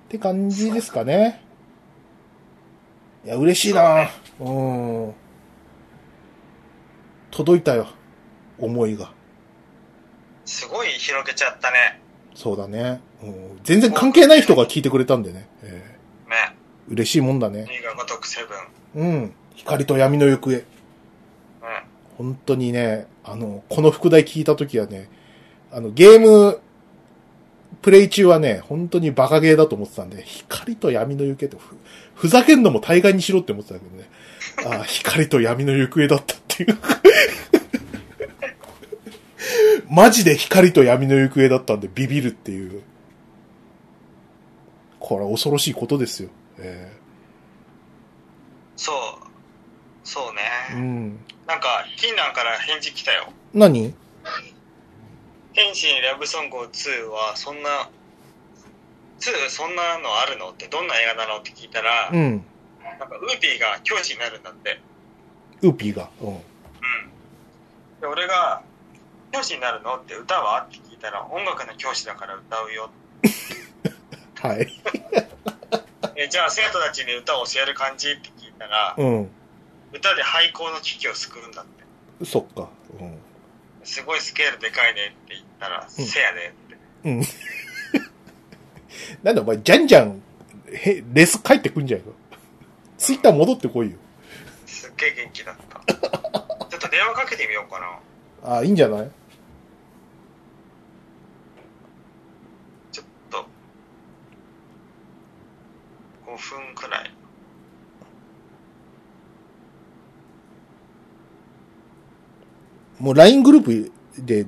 って感じですかね。いや、嬉しいなうん。届いたよ。思いが。ーすごい広げちゃったね。そうだね。うん、全然関係ない人が聞いてくれたんでね。え嬉しいもんだね。リーガ如くセブン。うん。光と闇の行方。うん。本当にね、あの、この副題聞いたときはね、あの、ゲーム、プレイ中はね、本当にバカゲーだと思ってたんで、光と闇の行方ってふ、ふざけんのも大概にしろって思ってたけどね。ああ、[LAUGHS] 光と闇の行方だったっていう。[LAUGHS] マジで光と闇の行方だったんでビビるっていう。これは恐ろしいことですよ。えそう。そうね。えうん。なんか、キンランから返事来たよ。何？天心ラブソング2はそんな、2そんなのあるのってどんな映画なのって聞いたら、うん。なんかウーピーが教師になるんだって。ウーピーが？うん。うん。で、俺が、教師になるのって歌は？って聞いたら、音楽の教師だから歌うよ。[LAUGHS] はい。え、じゃあ生徒たちに歌を教える感じって聞いたら、うん。歌で廃校の危機を救うんだって。そっか。うん。すごいスケールでかいねって言ったら、せやでって。うん。[LAUGHS] なんだお前、じゃんじゃん、へ、レス帰ってくんじゃんよ。ツイッター戻ってこいよ。すっげえ元気だった。ちょっと電話かけてみようかな。ああ、いいんじゃないちょっと、5分くらい。もう LINE グループで、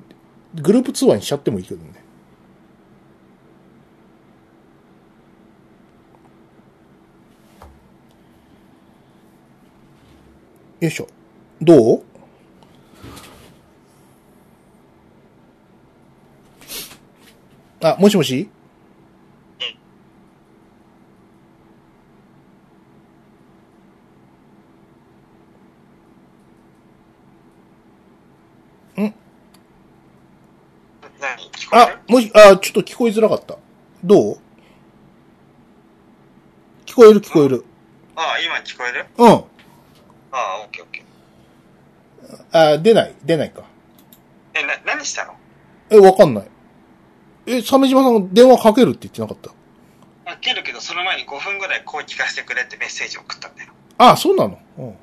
グループ通話にしちゃってもいいけどね。よいしょ。どう？あ、もしもし？何聞こえある、もし、あ、ちょっと聞こえづらかった。どう？聞こえる聞こえる。ああ、今聞こえる？うん。ああ、オッケーオッケー。あ、出ない、出ないか。え、な、何したの？え、わかんない。え、鮫島さん電話かけるって言ってなかった？あ、けるけど、その前に5分ぐらい声聞かせてくれってメッセージ送ったんだよ。あ、そうなの？うん。うん。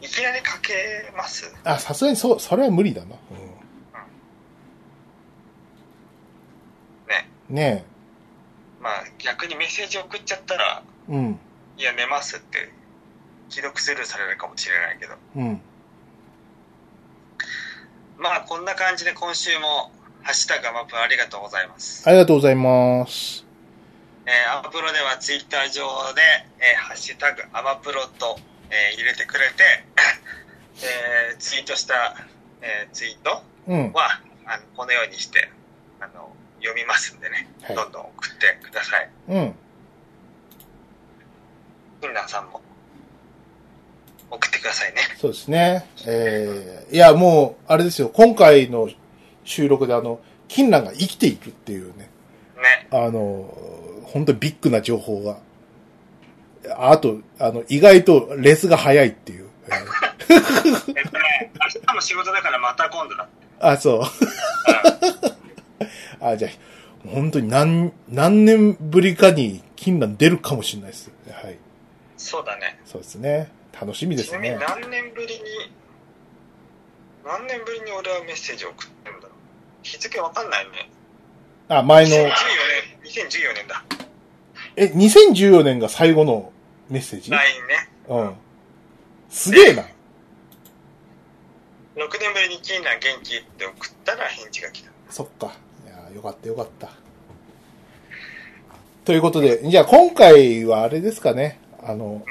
いきなりかけます？あ、さすがにそう、それは無理だな。ね。うねまあ逆にメッセージ送っちゃったら、え。うん。いや寝ますって既読スルーされるかもしれないけど。うん。まあこんな感じで今週も、ハッシュタグアマプロありがとうございます。ありがとうございます。えーアマプロではツイッター上で、えーハッシュタグアマプロと、えー入れてくれて、[COUGHS] えーツイートした、えーツイートうん。は、あのこのようにして、あの、読みますんでね、はいどんどん送ってください。うん。みんなさんも、送ってくださいね。そうですね。えー、いや、もう、あれですよ。今回の収録であの、金蘭が生きているっていうね。ね。あの、本当にビッグな情報が。あと、あの、意外とレスが早いっていう。[LAUGHS] えーえっとね、明日も仕事だからまた今度だ。あ、そう。あ、じゃあ、本当に何、何年ぶりかに金蘭出るかもしれないです。はい。そうだね。そうですね。楽しみですちなみにね。何年ぶりに、何年ぶりに俺はメッセージを送ってるんだろう。日付わかんないね。あ、前2014の、年、2014年だ。え、2014年が最後のメッセージ？LINE ね。うん。すげえな。6年ぶりに金蘭元気って送ったら返事が来た。そっか。よかったよかった。ということで、じゃあ今回はあれですかね。あの、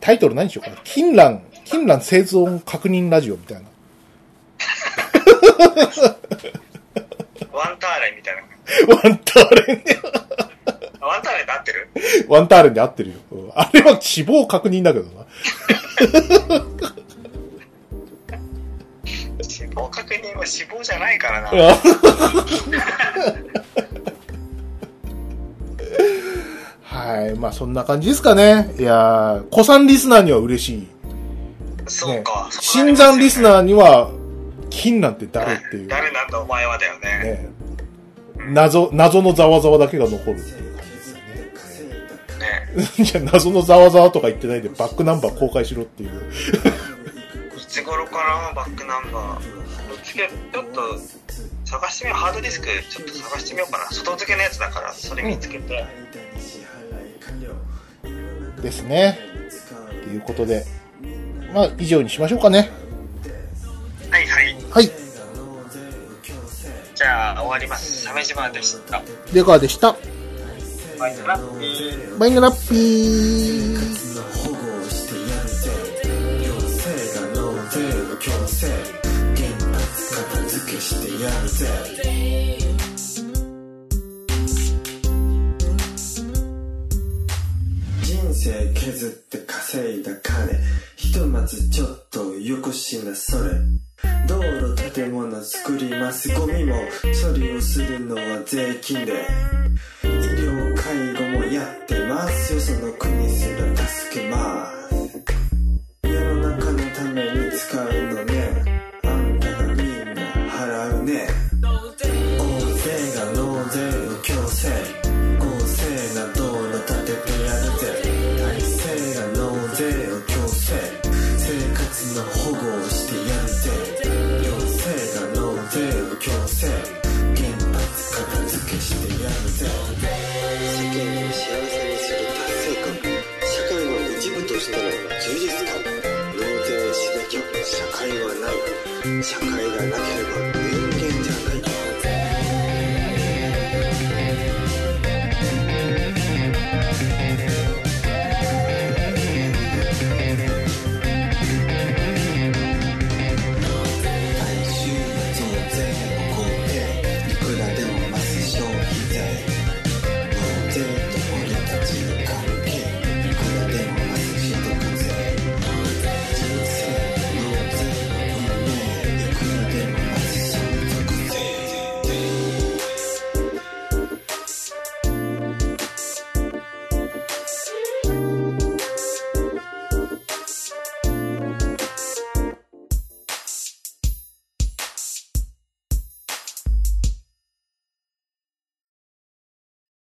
タイトル何にしようかな。金蘭、金蘭生存確認ラジオみたいな。ワンターレンみたいな。ワンターレンワンターレンで合ってる？ワンターレンで合ってるよ。うんあれは死亡確認だけどな。死亡確認は死亡じゃないからな。あはい。まあそんな感じですかね。いやー、古参リスナーには嬉しい。ねそうか。、新参リスナーには、金なんて誰っていう。誰なんだお前はだよね。ね、謎、謎のざわざわだけが残るっていう感じですよね。ねいや、謎のざわざわとか言ってないで、バックナンバー公開しろっていう。いつ頃かなバックナンバー？ぶつけ、ちょっと探してみよう。ハードディスクちょっと探してみようかな。外付けのやつだから、それ見つけて。ですね。ということで、まあ、以上にしましょうかね。はいはい。はい。じゃあ終わります。鮫島でした。出川でした。バイナラッピー。バイナラッピー。片付けしてやるぜ人生削って稼いだ金ひとまずちょっとよこしなそれ。道路建物作ります。ゴミも処理をするのは税金で。医療介護もやってますよ。その国すら助けます。世の中のために使うのね。想可以。